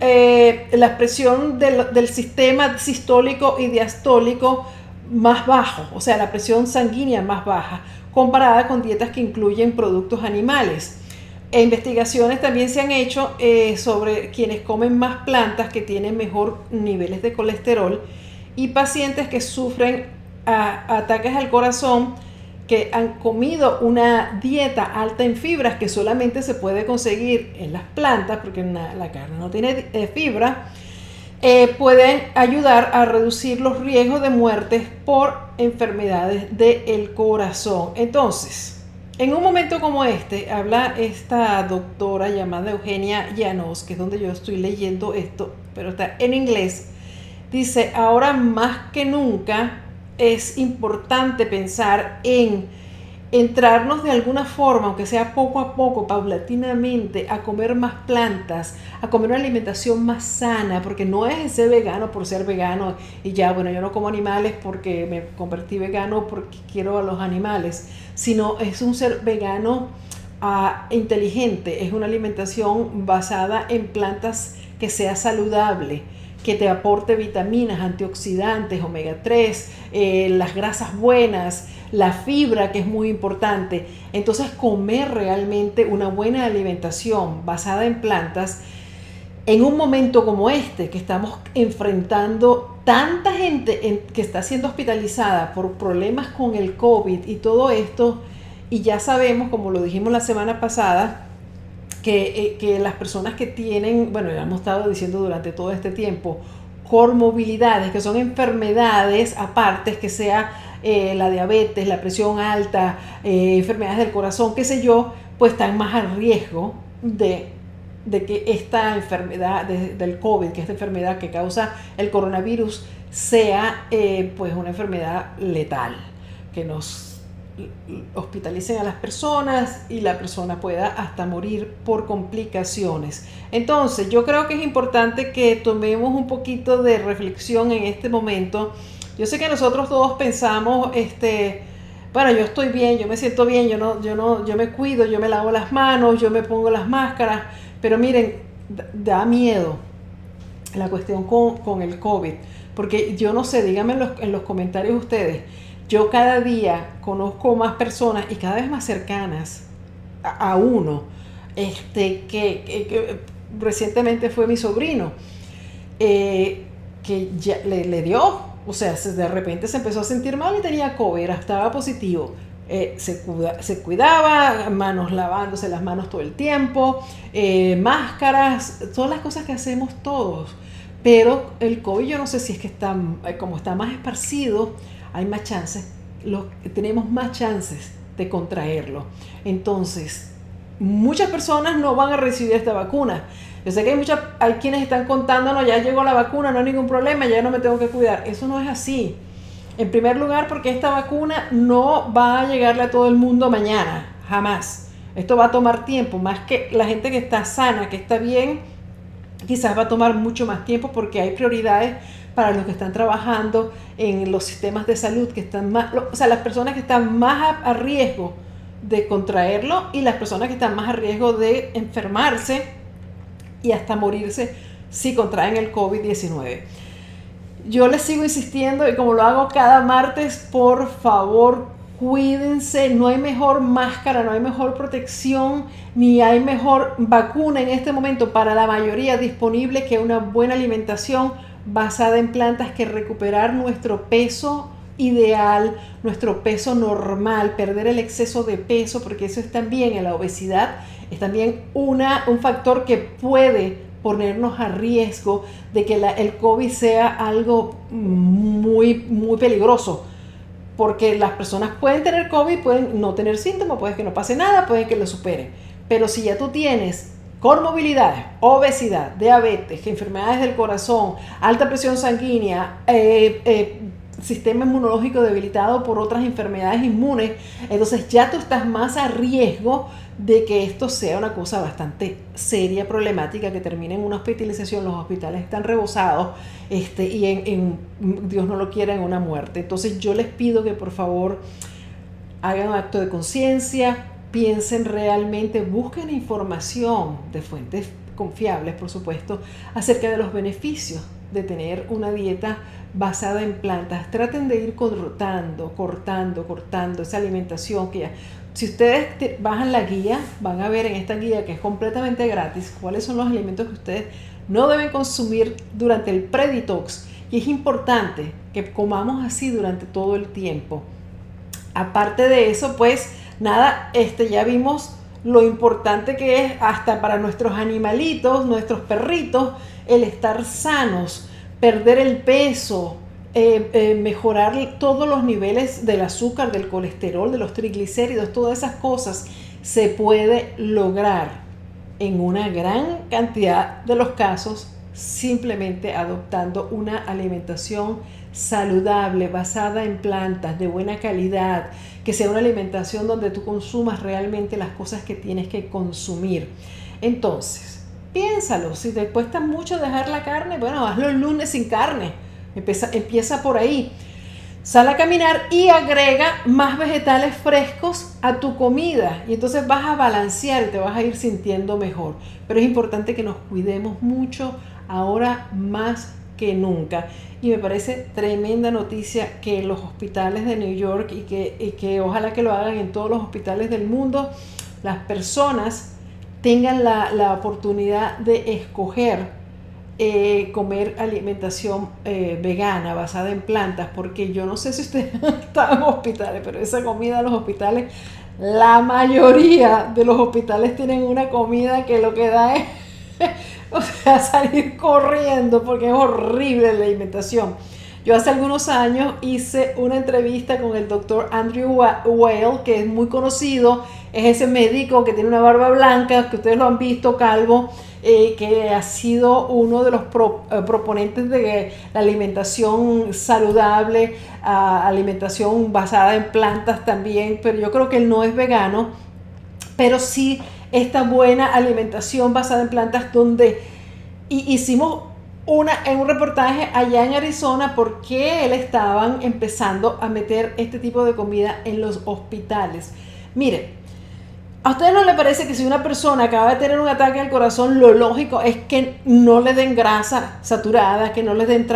eh, la presión del, del sistema sistólico y diastólico más bajo, o sea, la presión sanguínea más baja, comparada con dietas que incluyen productos animales. E investigaciones también se han hecho eh, sobre quienes comen más plantas que tienen mejor niveles de colesterol y pacientes que sufren ataques al corazón que han comido una dieta alta en fibras que solamente se puede conseguir en las plantas porque la carne no tiene eh, fibra eh, pueden ayudar a reducir los riesgos de muerte por enfermedades del corazón. Entonces, en un momento como este, habla esta doctora llamada Eugenia Llanos, que es donde yo estoy leyendo esto, pero está en inglés. Dice, ahora más que nunca es importante pensar en entrarnos de alguna forma, aunque sea poco a poco, paulatinamente, a comer más plantas, a comer una alimentación más sana, porque no es ser vegano por ser vegano y ya, bueno, yo no como animales porque me convertí vegano porque quiero a los animales, sino es un ser vegano ah, inteligente, es una alimentación basada en plantas que sea saludable que te aporte vitaminas, antioxidantes, omega 3, eh, las grasas buenas, la fibra que es muy importante. Entonces comer realmente una buena alimentación basada en plantas en un momento como este, que estamos enfrentando tanta gente que está siendo hospitalizada por problemas con el COVID y todo esto, y ya sabemos, como lo dijimos la semana pasada, eh, que, las personas que tienen, bueno, ya hemos estado diciendo durante todo este tiempo, comorbilidades, que son enfermedades aparte, que sea eh, la diabetes, la presión alta, eh, enfermedades del corazón, qué sé yo, pues están más a riesgo de, que esta enfermedad del COVID, que esta enfermedad que causa el coronavirus, sea pues una enfermedad letal, que nos hospitalicen a las personas y la persona pueda hasta morir por complicaciones. Entonces, yo creo que es importante que tomemos un poquito de reflexión en este momento. Yo sé que nosotros todos pensamos, este, bueno, yo estoy bien, yo me siento bien, yo no, yo no, yo me cuido, yo me lavo las manos, yo me pongo las máscaras, pero miren, da miedo la cuestión con, el COVID, porque yo no sé, díganme en los, en los comentarios ustedes yo cada día conozco más personas y cada vez más cercanas a, uno, este, que, recientemente fue mi sobrino, eh, que le, dio, o sea, de repente se empezó a sentir mal y tenía COVID, estaba positivo. Eh, se, se, cuidaba, manos lavándose las manos todo el tiempo, eh, máscaras, todas las cosas que hacemos todos. Pero el COVID yo no sé si es que está, como está más esparcido, hay más chances, tenemos más chances de contraerlo. Entonces, muchas personas no van a recibir esta vacuna. Yo sé que hay, muchas, hay quienes están contándonos, ya llegó la vacuna, no hay ningún problema, ya no me tengo que cuidar. Eso no es así. En primer lugar, porque esta vacuna no va a llegarle a todo el mundo mañana, jamás. Esto va a tomar tiempo, más que la gente que está sana, que está bien, quizás va a tomar mucho más tiempo porque hay prioridades para los que están trabajando en los sistemas de salud, que están más, o sea, las personas que están más a, riesgo de contraerlo y las personas que están más a riesgo de enfermarse y hasta morirse si contraen el COVID-19. Yo les sigo insistiendo y como lo hago cada martes, por favor, cuídense, no hay mejor máscara, no hay mejor protección, ni hay mejor vacuna en este momento para la mayoría disponible que una buena alimentación basada en plantas que recuperar nuestro peso ideal, nuestro peso normal, perder el exceso de peso, porque eso es también en la obesidad, es también una, un factor que puede ponernos a riesgo de que el COVID sea algo muy, muy peligroso. Porque las personas pueden tener COVID, pueden no tener síntomas, puede que no pase nada, puede que lo superen. Pero si ya tú tienes movilidad, obesidad, diabetes, enfermedades del corazón, alta presión sanguínea, eh, eh, sistema inmunológico debilitado por otras enfermedades inmunes, entonces ya tú estás más a riesgo de que esto sea una cosa bastante seria, problemática, que termine en una hospitalización, los hospitales están rebosados este, y en, Dios no lo quiera, en una muerte. Entonces yo les pido que por favor hagan un acto de conciencia, piensen realmente, busquen información de fuentes confiables, por supuesto, acerca de los beneficios de tener una dieta basada en plantas. Traten de ir cortando, cortando, cortando esa alimentación que ya... Si ustedes bajan la guía, van a ver en esta guía que es completamente gratis cuáles son los alimentos que ustedes no deben consumir durante el preditox. Y es importante que comamos así durante todo el tiempo. Aparte de eso, pues nada, este ya vimos lo importante que es hasta para nuestros animalitos, nuestros perritos, el estar sanos, perder el peso, eh, eh, mejorar todos los niveles del azúcar, del colesterol, de los triglicéridos, todas esas cosas se puede lograr en una gran cantidad de los casos simplemente adoptando una alimentación saludable, basada en plantas de buena calidad, que sea una alimentación donde tú consumas realmente las cosas que tienes que consumir. Entonces, piénsalo, si te cuesta mucho dejar la carne, bueno, hazlo el lunes sin carne, empieza, empieza por ahí. Sal a caminar y agrega más vegetales frescos a tu comida y entonces vas a balancear y te vas a ir sintiendo mejor. Pero es importante que nos cuidemos mucho ahora más que nunca. Y me parece tremenda noticia que los hospitales de New York y que, que ojalá que lo hagan en todos los hospitales del mundo, las personas tengan la, oportunidad de escoger eh, comer alimentación eh, vegana basada en plantas, porque yo no sé si ustedes están en hospitales, pero esa comida en los hospitales, la mayoría de los hospitales tienen una comida que lo que da es salir corriendo porque es horrible la alimentación. Yo hace algunos años hice una entrevista con el doctor Andrew Whale, que es muy conocido, es ese médico que tiene una barba blanca, que ustedes lo han visto, calvo, eh, que ha sido uno de los eh, proponentes de la alimentación saludable, alimentación basada en plantas también, pero yo creo que él no es vegano, pero sí esta buena alimentación basada en plantas donde hicimos una, en un reportaje allá en Arizona porque él estaban empezando a meter este tipo de comida en los hospitales. Mire, ¿a ustedes no le parece que si una persona acaba de tener un ataque al corazón, lo lógico es que no le den grasa saturada, que no le den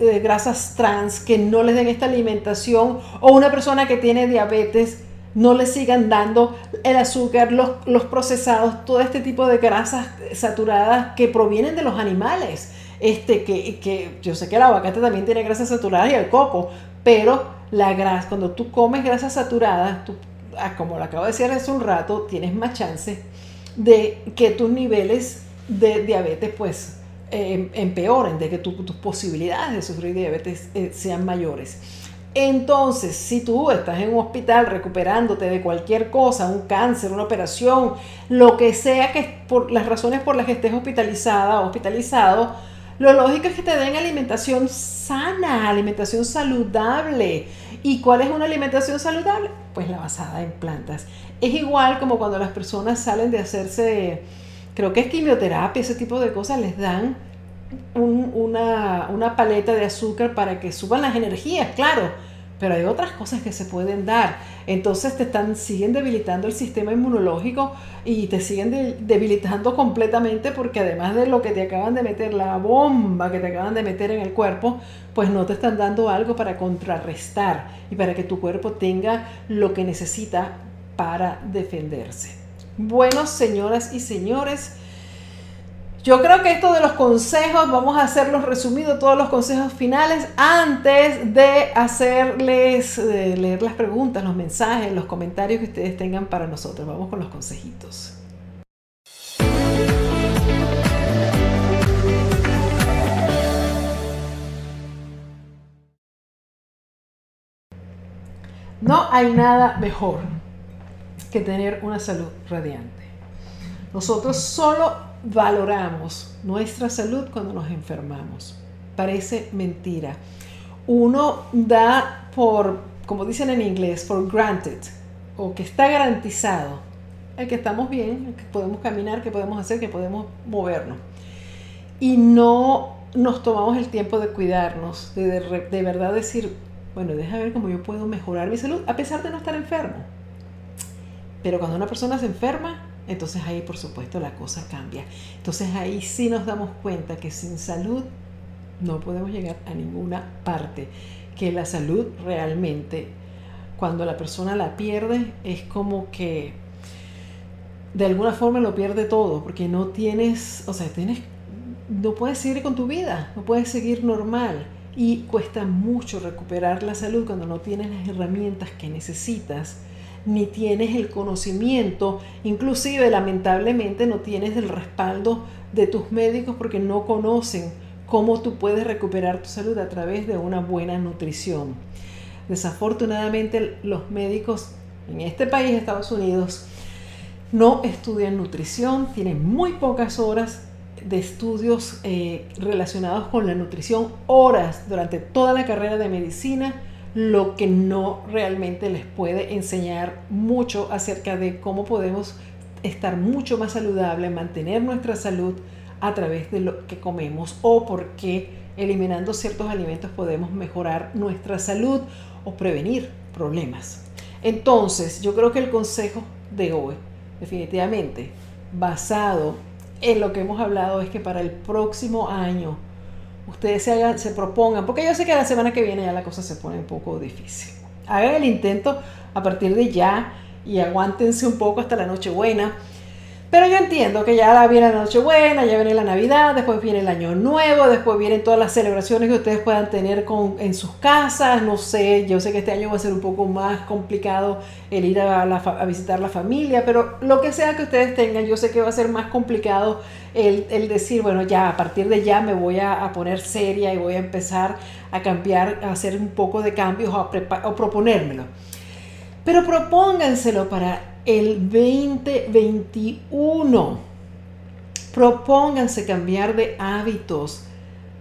eh, grasas trans, que no les den esta alimentación? O una persona que tiene diabetes, no le sigan dando el azúcar, los, procesados, todo este tipo de grasas saturadas que provienen de los animales. Este, que, que yo sé que el aguacate también tiene grasas saturadas y el coco, pero la grasa, cuando tú comes grasas saturadas, tú, ah, como lo acabo de decir hace un rato, tienes más chance de que tus niveles de diabetes pues eh, empeoren, de que tus posibilidades de sufrir diabetes eh, sean mayores. Entonces, si tú estás en un hospital recuperándote de cualquier cosa, un cáncer, una operación, lo que sea que por las razones por las que estés hospitalizada o hospitalizado, lo lógico es que te den alimentación sana, alimentación saludable. ¿Y cuál es una alimentación saludable? Pues la basada en plantas. Es igual como cuando las personas salen de hacerse, creo que es quimioterapia, ese tipo de cosas, les dan una, paleta de azúcar para que suban las energías, claro, pero hay otras cosas que se pueden dar. Entonces te están, siguen debilitando el sistema inmunológico y te siguen debilitando completamente porque además de lo que te acaban de meter, la bomba que te acaban de meter en el cuerpo, pues no te están dando algo para contrarrestar y para que tu cuerpo tenga lo que necesita para defenderse. Bueno, señoras y señores, yo creo que esto de los consejos, vamos a hacerlos resumidos, todos los consejos finales, antes de hacerles leer las preguntas, los mensajes, los comentarios que ustedes tengan para nosotros. Vamos con los consejitos. No hay nada mejor que tener una salud radiante. Nosotros solo valoramos nuestra salud cuando nos enfermamos. Parece mentira. Uno da por, como dicen en inglés, for granted, o que está garantizado el que estamos bien, que podemos caminar, que podemos hacer, que podemos movernos. Y no nos tomamos el tiempo de cuidarnos, de, de verdad decir, bueno, deja ver cómo yo puedo mejorar mi salud a pesar de no estar enfermo. Pero cuando una persona se enferma, entonces ahí por supuesto la cosa cambia. Entonces ahí sí nos damos cuenta que sin salud no podemos llegar a ninguna parte. Que la salud realmente, cuando la persona la pierde, es como que de alguna forma lo pierde todo, porque no tienes, o sea, tienes, no puedes seguir con tu vida, no puedes seguir normal. Y cuesta mucho recuperar la salud cuando no tienes las herramientas que necesitas ni tienes el conocimiento, inclusive lamentablemente no tienes el respaldo de tus médicos porque no conocen cómo tú puedes recuperar tu salud a través de una buena nutrición. Desafortunadamente los médicos en este país, Estados Unidos, no estudian nutrición, tienen muy pocas horas de estudios eh, relacionados con la nutrición, horas durante toda la carrera de medicina lo que no realmente les puede enseñar mucho acerca de cómo podemos estar mucho más saludable, mantener nuestra salud a través de lo que comemos o por qué eliminando ciertos alimentos podemos mejorar nuestra salud o prevenir problemas. Entonces, yo creo que el consejo de hoy, definitivamente, basado en lo que hemos hablado, es que para el próximo año, ustedes se, propongan, porque yo sé que la semana que viene ya la cosa se pone un poco difícil. Hagan el intento a partir de ya y aguántense un poco hasta la noche buena pero yo entiendo que ya viene la Nochebuena, ya viene la Navidad, después viene el Año Nuevo, después vienen todas las celebraciones que ustedes puedan tener con, en sus casas. No sé, yo sé que este año va a ser un poco más complicado el ir a, a visitar la familia, pero lo que sea que ustedes tengan, yo sé que va a ser más complicado el, decir, bueno, ya a partir de ya me voy a, a, poner seria y voy a empezar a cambiar, a hacer un poco de cambios o, o proponérmelo. Pero propónganselo para el 2021. Propónganse cambiar de hábitos.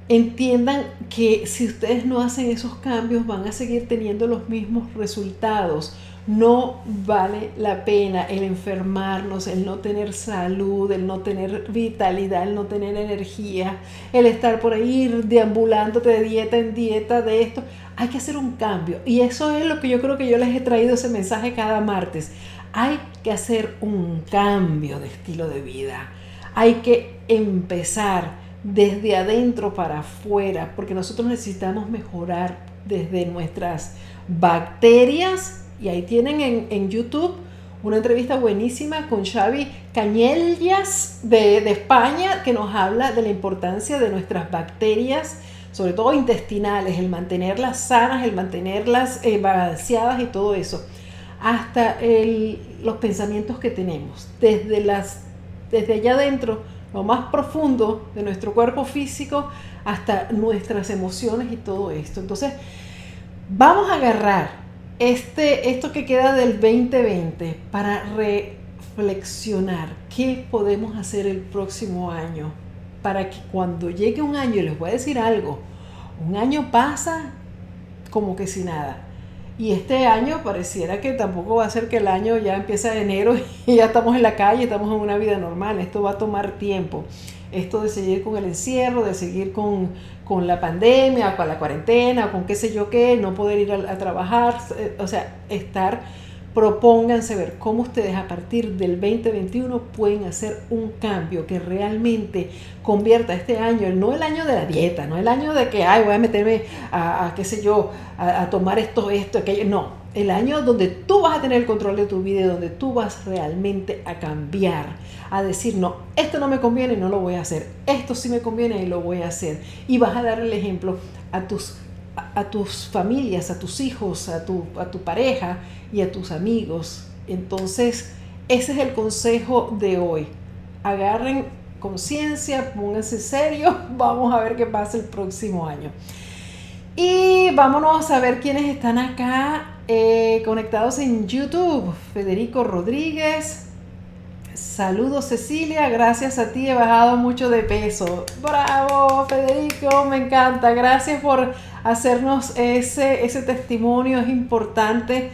Entiendan que si ustedes no hacen esos cambios van a seguir teniendo los mismos resultados. No vale la pena el enfermarnos, el no tener salud, el no tener vitalidad, el no tener energía, el estar por ahí deambulándote de dieta en dieta de esto. Hay que hacer un cambio. Y eso es lo que yo creo que yo les he traído ese mensaje cada martes. Hay que hacer un cambio de estilo de vida. Hay que empezar desde adentro para afuera, porque nosotros necesitamos mejorar desde nuestras bacterias. Y ahí tienen en, YouTube una entrevista buenísima con Xavi Cañellas de, España, que nos habla de la importancia de nuestras bacterias, sobre todo intestinales, el mantenerlas sanas, el mantenerlas eh, balanceadas y todo eso. Hasta los pensamientos que tenemos, desde, las, desde allá adentro, lo más profundo de nuestro cuerpo físico, hasta nuestras emociones y todo esto. Entonces, vamos a agarrar este, esto que queda del 2020 para reflexionar qué podemos hacer el próximo año para que cuando llegue un año, les voy a decir algo, un año pasa como que si nada y este año pareciera que tampoco va a ser que el año ya empieza de enero y ya estamos en la calle, estamos en una vida normal. Esto va a tomar tiempo. Esto de seguir con el encierro, de seguir con, la pandemia, con la cuarentena, con qué sé yo qué, no poder ir a, a trabajar, eh, o sea, estar propónganse ver cómo ustedes a partir del 2021 pueden hacer un cambio que realmente convierta este año, no el año de la dieta, no el año de que, ay, voy a meterme a, qué sé yo, a, tomar esto, esto, aquello, no, el año donde tú vas a tener el control de tu vida donde tú vas realmente a cambiar, a decir, no, esto no me conviene no lo voy a hacer, esto sí me conviene y lo voy a hacer. Y vas a dar el ejemplo a tus a tus familias, a tus hijos, a tu, a tu pareja y a tus amigos. Entonces, ese es el consejo de hoy. Agarren conciencia, pónganse serio, vamos a ver qué pasa el próximo año. Y vámonos a ver quiénes están acá eh, conectados en YouTube. Federico Rodríguez. Saludos Cecilia, gracias a ti he bajado mucho de peso. Bravo Federico, me encanta. Gracias por hacernos ese, ese testimonio, es importante.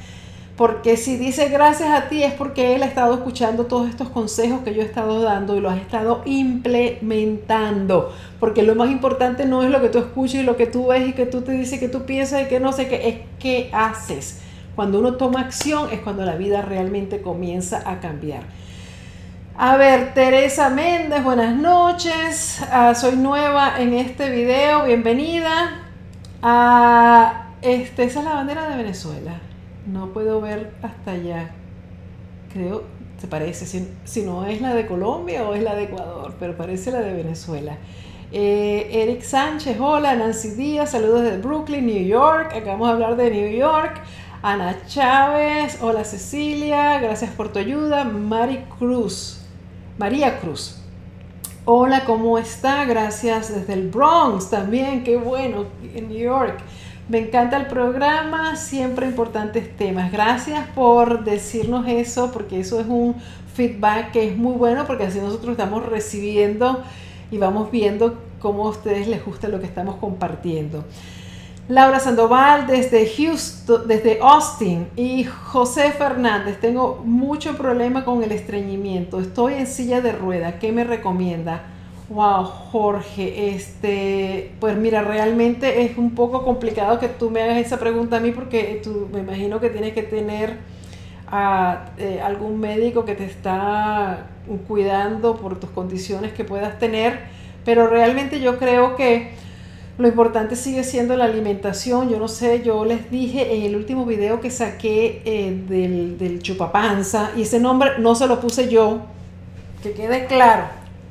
Porque si dice gracias a ti es porque él ha estado escuchando todos estos consejos que yo he estado dando y los ha estado implementando. Porque lo más importante no es lo que tú escuchas y lo que tú ves y que tú te dices que tú piensas y que no sé qué, es qué haces. cuando uno toma acción es cuando la vida realmente comienza a cambiar. A ver, Teresa Méndez, buenas noches. Ah, soy nueva en este video, bienvenida. Ah, este, esa es la bandera de Venezuela. No puedo ver hasta allá. Creo, se parece, si, si, no es la de Colombia o es la de Ecuador, pero parece la de Venezuela. Eh, Eric Sánchez, hola. Nancy Díaz, saludos desde Brooklyn, New York. Acabamos de hablar de New York. Ana Chávez, hola Cecilia, gracias por tu ayuda. Mari Cruz, María Cruz. Hola, ¿cómo está? Gracias desde el Bronx también, qué bueno, en New York. Me encanta el programa, siempre importantes temas. Gracias por decirnos eso, porque eso es un feedback que es muy bueno, porque así nosotros estamos recibiendo y vamos viendo cómo a ustedes les gusta lo que estamos compartiendo. Laura Sandoval desde Houston, desde Austin. Y José Fernández, tengo mucho problema con el estreñimiento, estoy en silla de rueda, ¿qué me recomienda? Wow, Jorge, este, pues mira, realmente es un poco complicado que tú me hagas esa pregunta a mí porque tú me imagino que tienes que tener a, eh, algún médico que te está cuidando por tus condiciones que puedas tener, pero realmente yo creo que lo importante sigue siendo la alimentación. Yo no sé, yo les dije en el último video que saqué eh, del, del chupapanza, y ese nombre no se lo puse yo, que quede claro.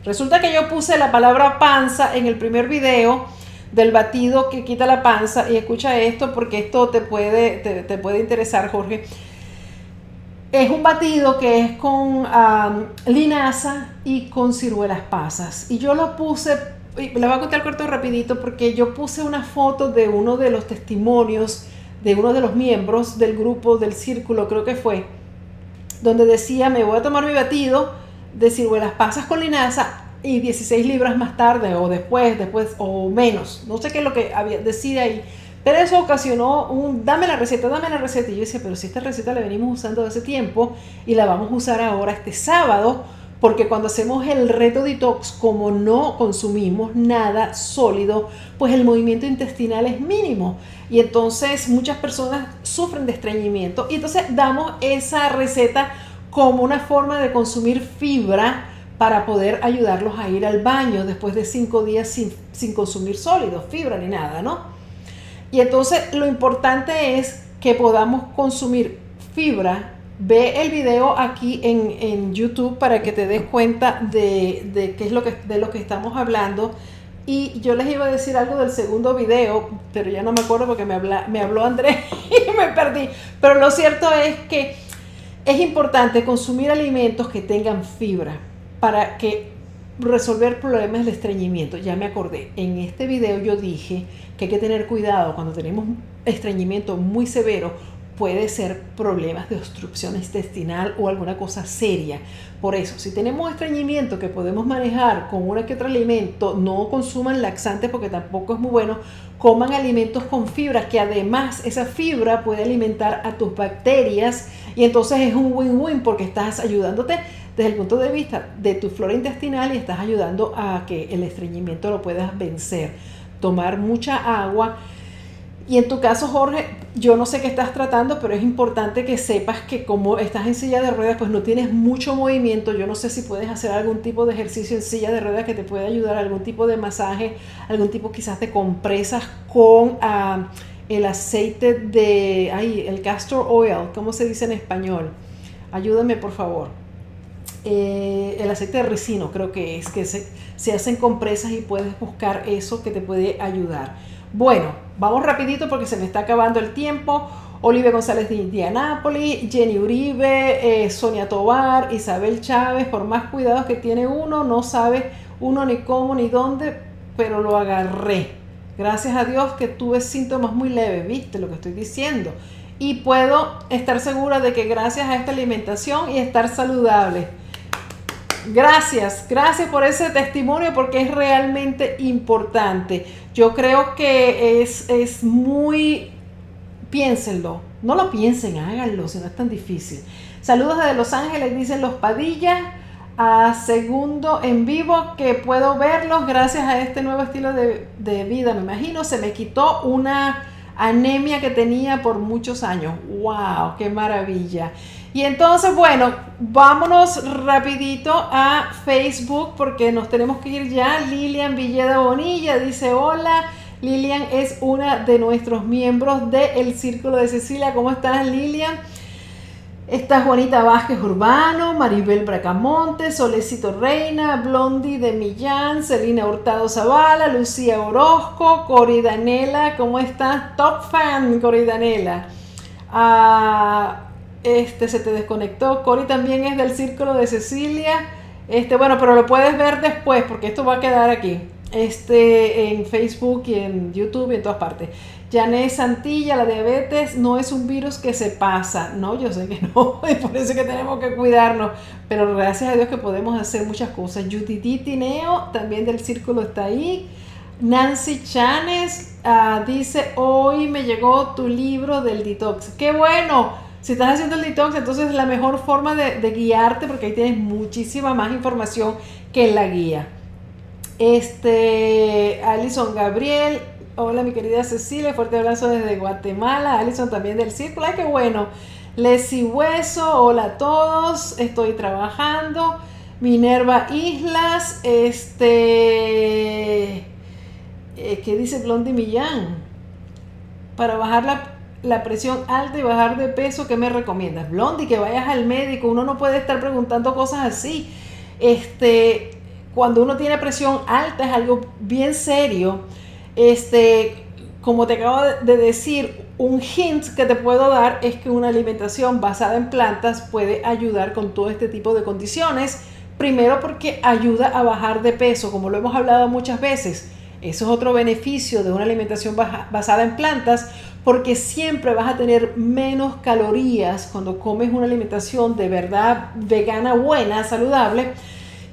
Resulta que yo puse la palabra panza en el primer video del batido que quita la panza, y escucha esto porque esto te puede, te, puede interesar, Jorge. Es un batido que es con linaza y con ciruelas pasas. Y yo lo puse le voy a contar corto rapidito porque yo puse una foto de uno de los testimonios de uno de los miembros del grupo del círculo, creo que fue, donde decía, me voy a tomar mi batido de ciruelas pasas con linaza y 16 libras más tarde o después, después o menos, no sé qué es lo que había, decía ahí. Pero eso ocasionó un, dame la receta, dame la receta. Y yo decía, pero si esta receta la venimos usando hace tiempo y la vamos a usar ahora este sábado, porque cuando hacemos el reto detox, como no consumimos nada sólido, pues el movimiento intestinal es mínimo. Y entonces muchas personas sufren de estreñimiento. Y entonces damos esa receta como una forma de consumir fibra para poder ayudarlos a ir al baño después de cinco días sin, sin consumir sólidos, fibra ni nada, ¿no? Y entonces lo importante es que podamos consumir fibra Ve el video aquí en, YouTube para que te des cuenta de, qué es lo que, de lo que estamos hablando. Y yo les iba a decir algo del segundo video, pero ya no me acuerdo porque me, me habló Andrés y me perdí. Pero lo cierto es que es importante consumir alimentos que tengan fibra para que resolver problemas de estreñimiento. Ya me acordé, en este video yo dije que hay que tener cuidado cuando tenemos estreñimiento muy severo puede ser problemas de obstrucción intestinal o alguna cosa seria. Por eso, si tenemos estreñimiento que podemos manejar con uno que otro alimento, no consuman laxantes porque tampoco es muy bueno, coman alimentos con fibra, que además esa fibra puede alimentar a tus bacterias y entonces es un win-win porque estás ayudándote desde el punto de vista de tu flora intestinal y estás ayudando a que el estreñimiento lo puedas vencer. Tomar mucha agua y en tu caso, Jorge, yo no sé qué estás tratando, pero es importante que sepas que como estás en silla de ruedas, pues no tienes mucho movimiento. Yo no sé si puedes hacer algún tipo de ejercicio en silla de ruedas que te pueda ayudar, algún tipo de masaje, algún tipo quizás de compresas con ah, el aceite de, ay, el castor oil, ¿cómo se dice en español? Ayúdame, por favor. Eh, el aceite de ricino creo que es, que se hacen compresas y puedes buscar eso que te puede ayudar. Bueno, vamos rapidito porque se me está acabando el tiempo. Olivia González de Indianápolis, Jenny Uribe, eh, Sonia Tobar, Isabel Chávez, por más cuidados que tiene uno, no sabe uno ni cómo ni dónde, pero lo agarré. Gracias a Dios que tuve síntomas muy leves, viste lo que estoy diciendo. Y puedo estar segura de que gracias a esta alimentación y estar saludable Gracias, gracias por ese testimonio porque es realmente importante. Yo creo que es, es muy, piénsenlo, no lo piensen, háganlo, si no es tan difícil. Saludos desde Los Ángeles, dicen los Padilla, a segundo en vivo que puedo verlos gracias a este nuevo estilo de, de vida, me imagino, se me quitó una anemia que tenía por muchos años. ¡Wow! ¡Qué maravilla! Y entonces, bueno, vámonos rapidito a Facebook porque nos tenemos que ir ya. Lilian Villeda Bonilla dice, hola. Lilian es una de nuestros miembros del Círculo de Cecilia. ¿Cómo estás, Lilian? Está Juanita Vázquez Urbano, Maribel Bracamonte, Solecito Reina, Blondie de Millán, Celina Hurtado Zavala, Lucía Orozco, Cori Danela, ¿cómo estás? Top fan, Cori Danela. Este se te desconectó. Cori también es del Círculo de Cecilia. Este, bueno, pero lo puedes ver después porque esto va a quedar aquí. Este, en Facebook y en YouTube y en todas partes. Janet Santilla, la diabetes no es un virus que se pasa. No, yo sé que no, y por eso es que tenemos que cuidarnos. Pero gracias a Dios que podemos hacer muchas cosas. Judith Tineo, también del círculo, está ahí. Nancy Chanes ah, dice, hoy me llegó tu libro del detox. ¡Qué bueno! Si estás haciendo el detox, entonces es la mejor forma de, guiarte porque ahí tienes muchísima más información que en la guía. Este, Alison Gabriel, Hola mi querida Cecilia, fuerte abrazo desde Guatemala. Alison también del Círculo. Ay, qué bueno. Lesi Hueso, hola a todos. Estoy trabajando. Minerva Islas, este... Eh, ¿Qué dice Blondie Millán? Para bajar la, la, presión alta y bajar de peso, ¿qué me recomiendas? Blondie, que vayas al médico. Uno no puede estar preguntando cosas así. Este, cuando uno tiene presión alta es algo bien serio este, como te acabo de decir, un hint que te puedo dar es que una alimentación basada en plantas puede ayudar con todo este tipo de condiciones. Primero porque ayuda a bajar de peso, como lo hemos hablado muchas veces. Eso es otro beneficio de una alimentación basada en plantas, porque siempre vas a tener menos calorías cuando comes una alimentación de verdad vegana, buena, saludable,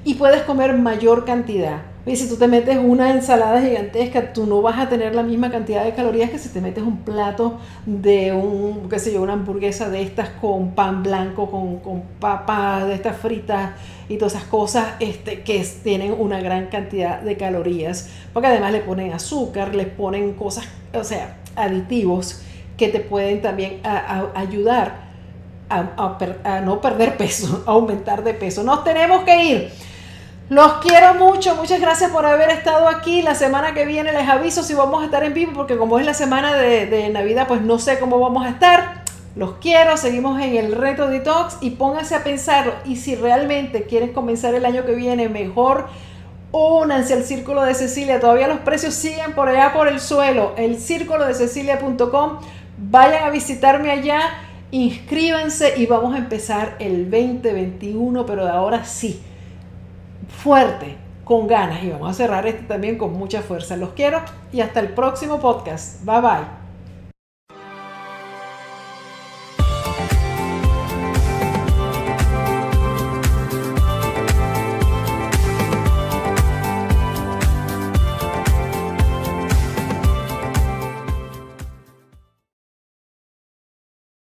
y puedes comer mayor cantidad. Y si tú te metes una ensalada gigantesca, tú no vas a tener la misma cantidad de calorías que si te metes un plato de un, qué sé yo, una hamburguesa de estas con pan blanco, con, con papas de estas fritas y todas esas cosas este, que tienen una gran cantidad de calorías. Porque además le ponen azúcar, le ponen cosas, o sea, aditivos que te pueden también ayudar a, a no perder peso, a aumentar de peso. Nos tenemos que ir. Los quiero mucho, muchas gracias por haber estado aquí. La semana que viene les aviso si vamos a estar en vivo, porque como es la semana de, Navidad, pues no sé cómo vamos a estar. Los quiero, seguimos en el reto detox y pónganse a pensar, y si realmente quieren comenzar el año que viene mejor, únanse al Círculo de Cecilia. Todavía los precios siguen por allá por el suelo. El círculo de Cecilia.com. Vayan a visitarme allá, inscríbanse y vamos a empezar el 2021, pero de ahora sí fuerte, con ganas. Y vamos a cerrar este también con mucha fuerza. Los quiero y hasta el próximo podcast. Bye bye.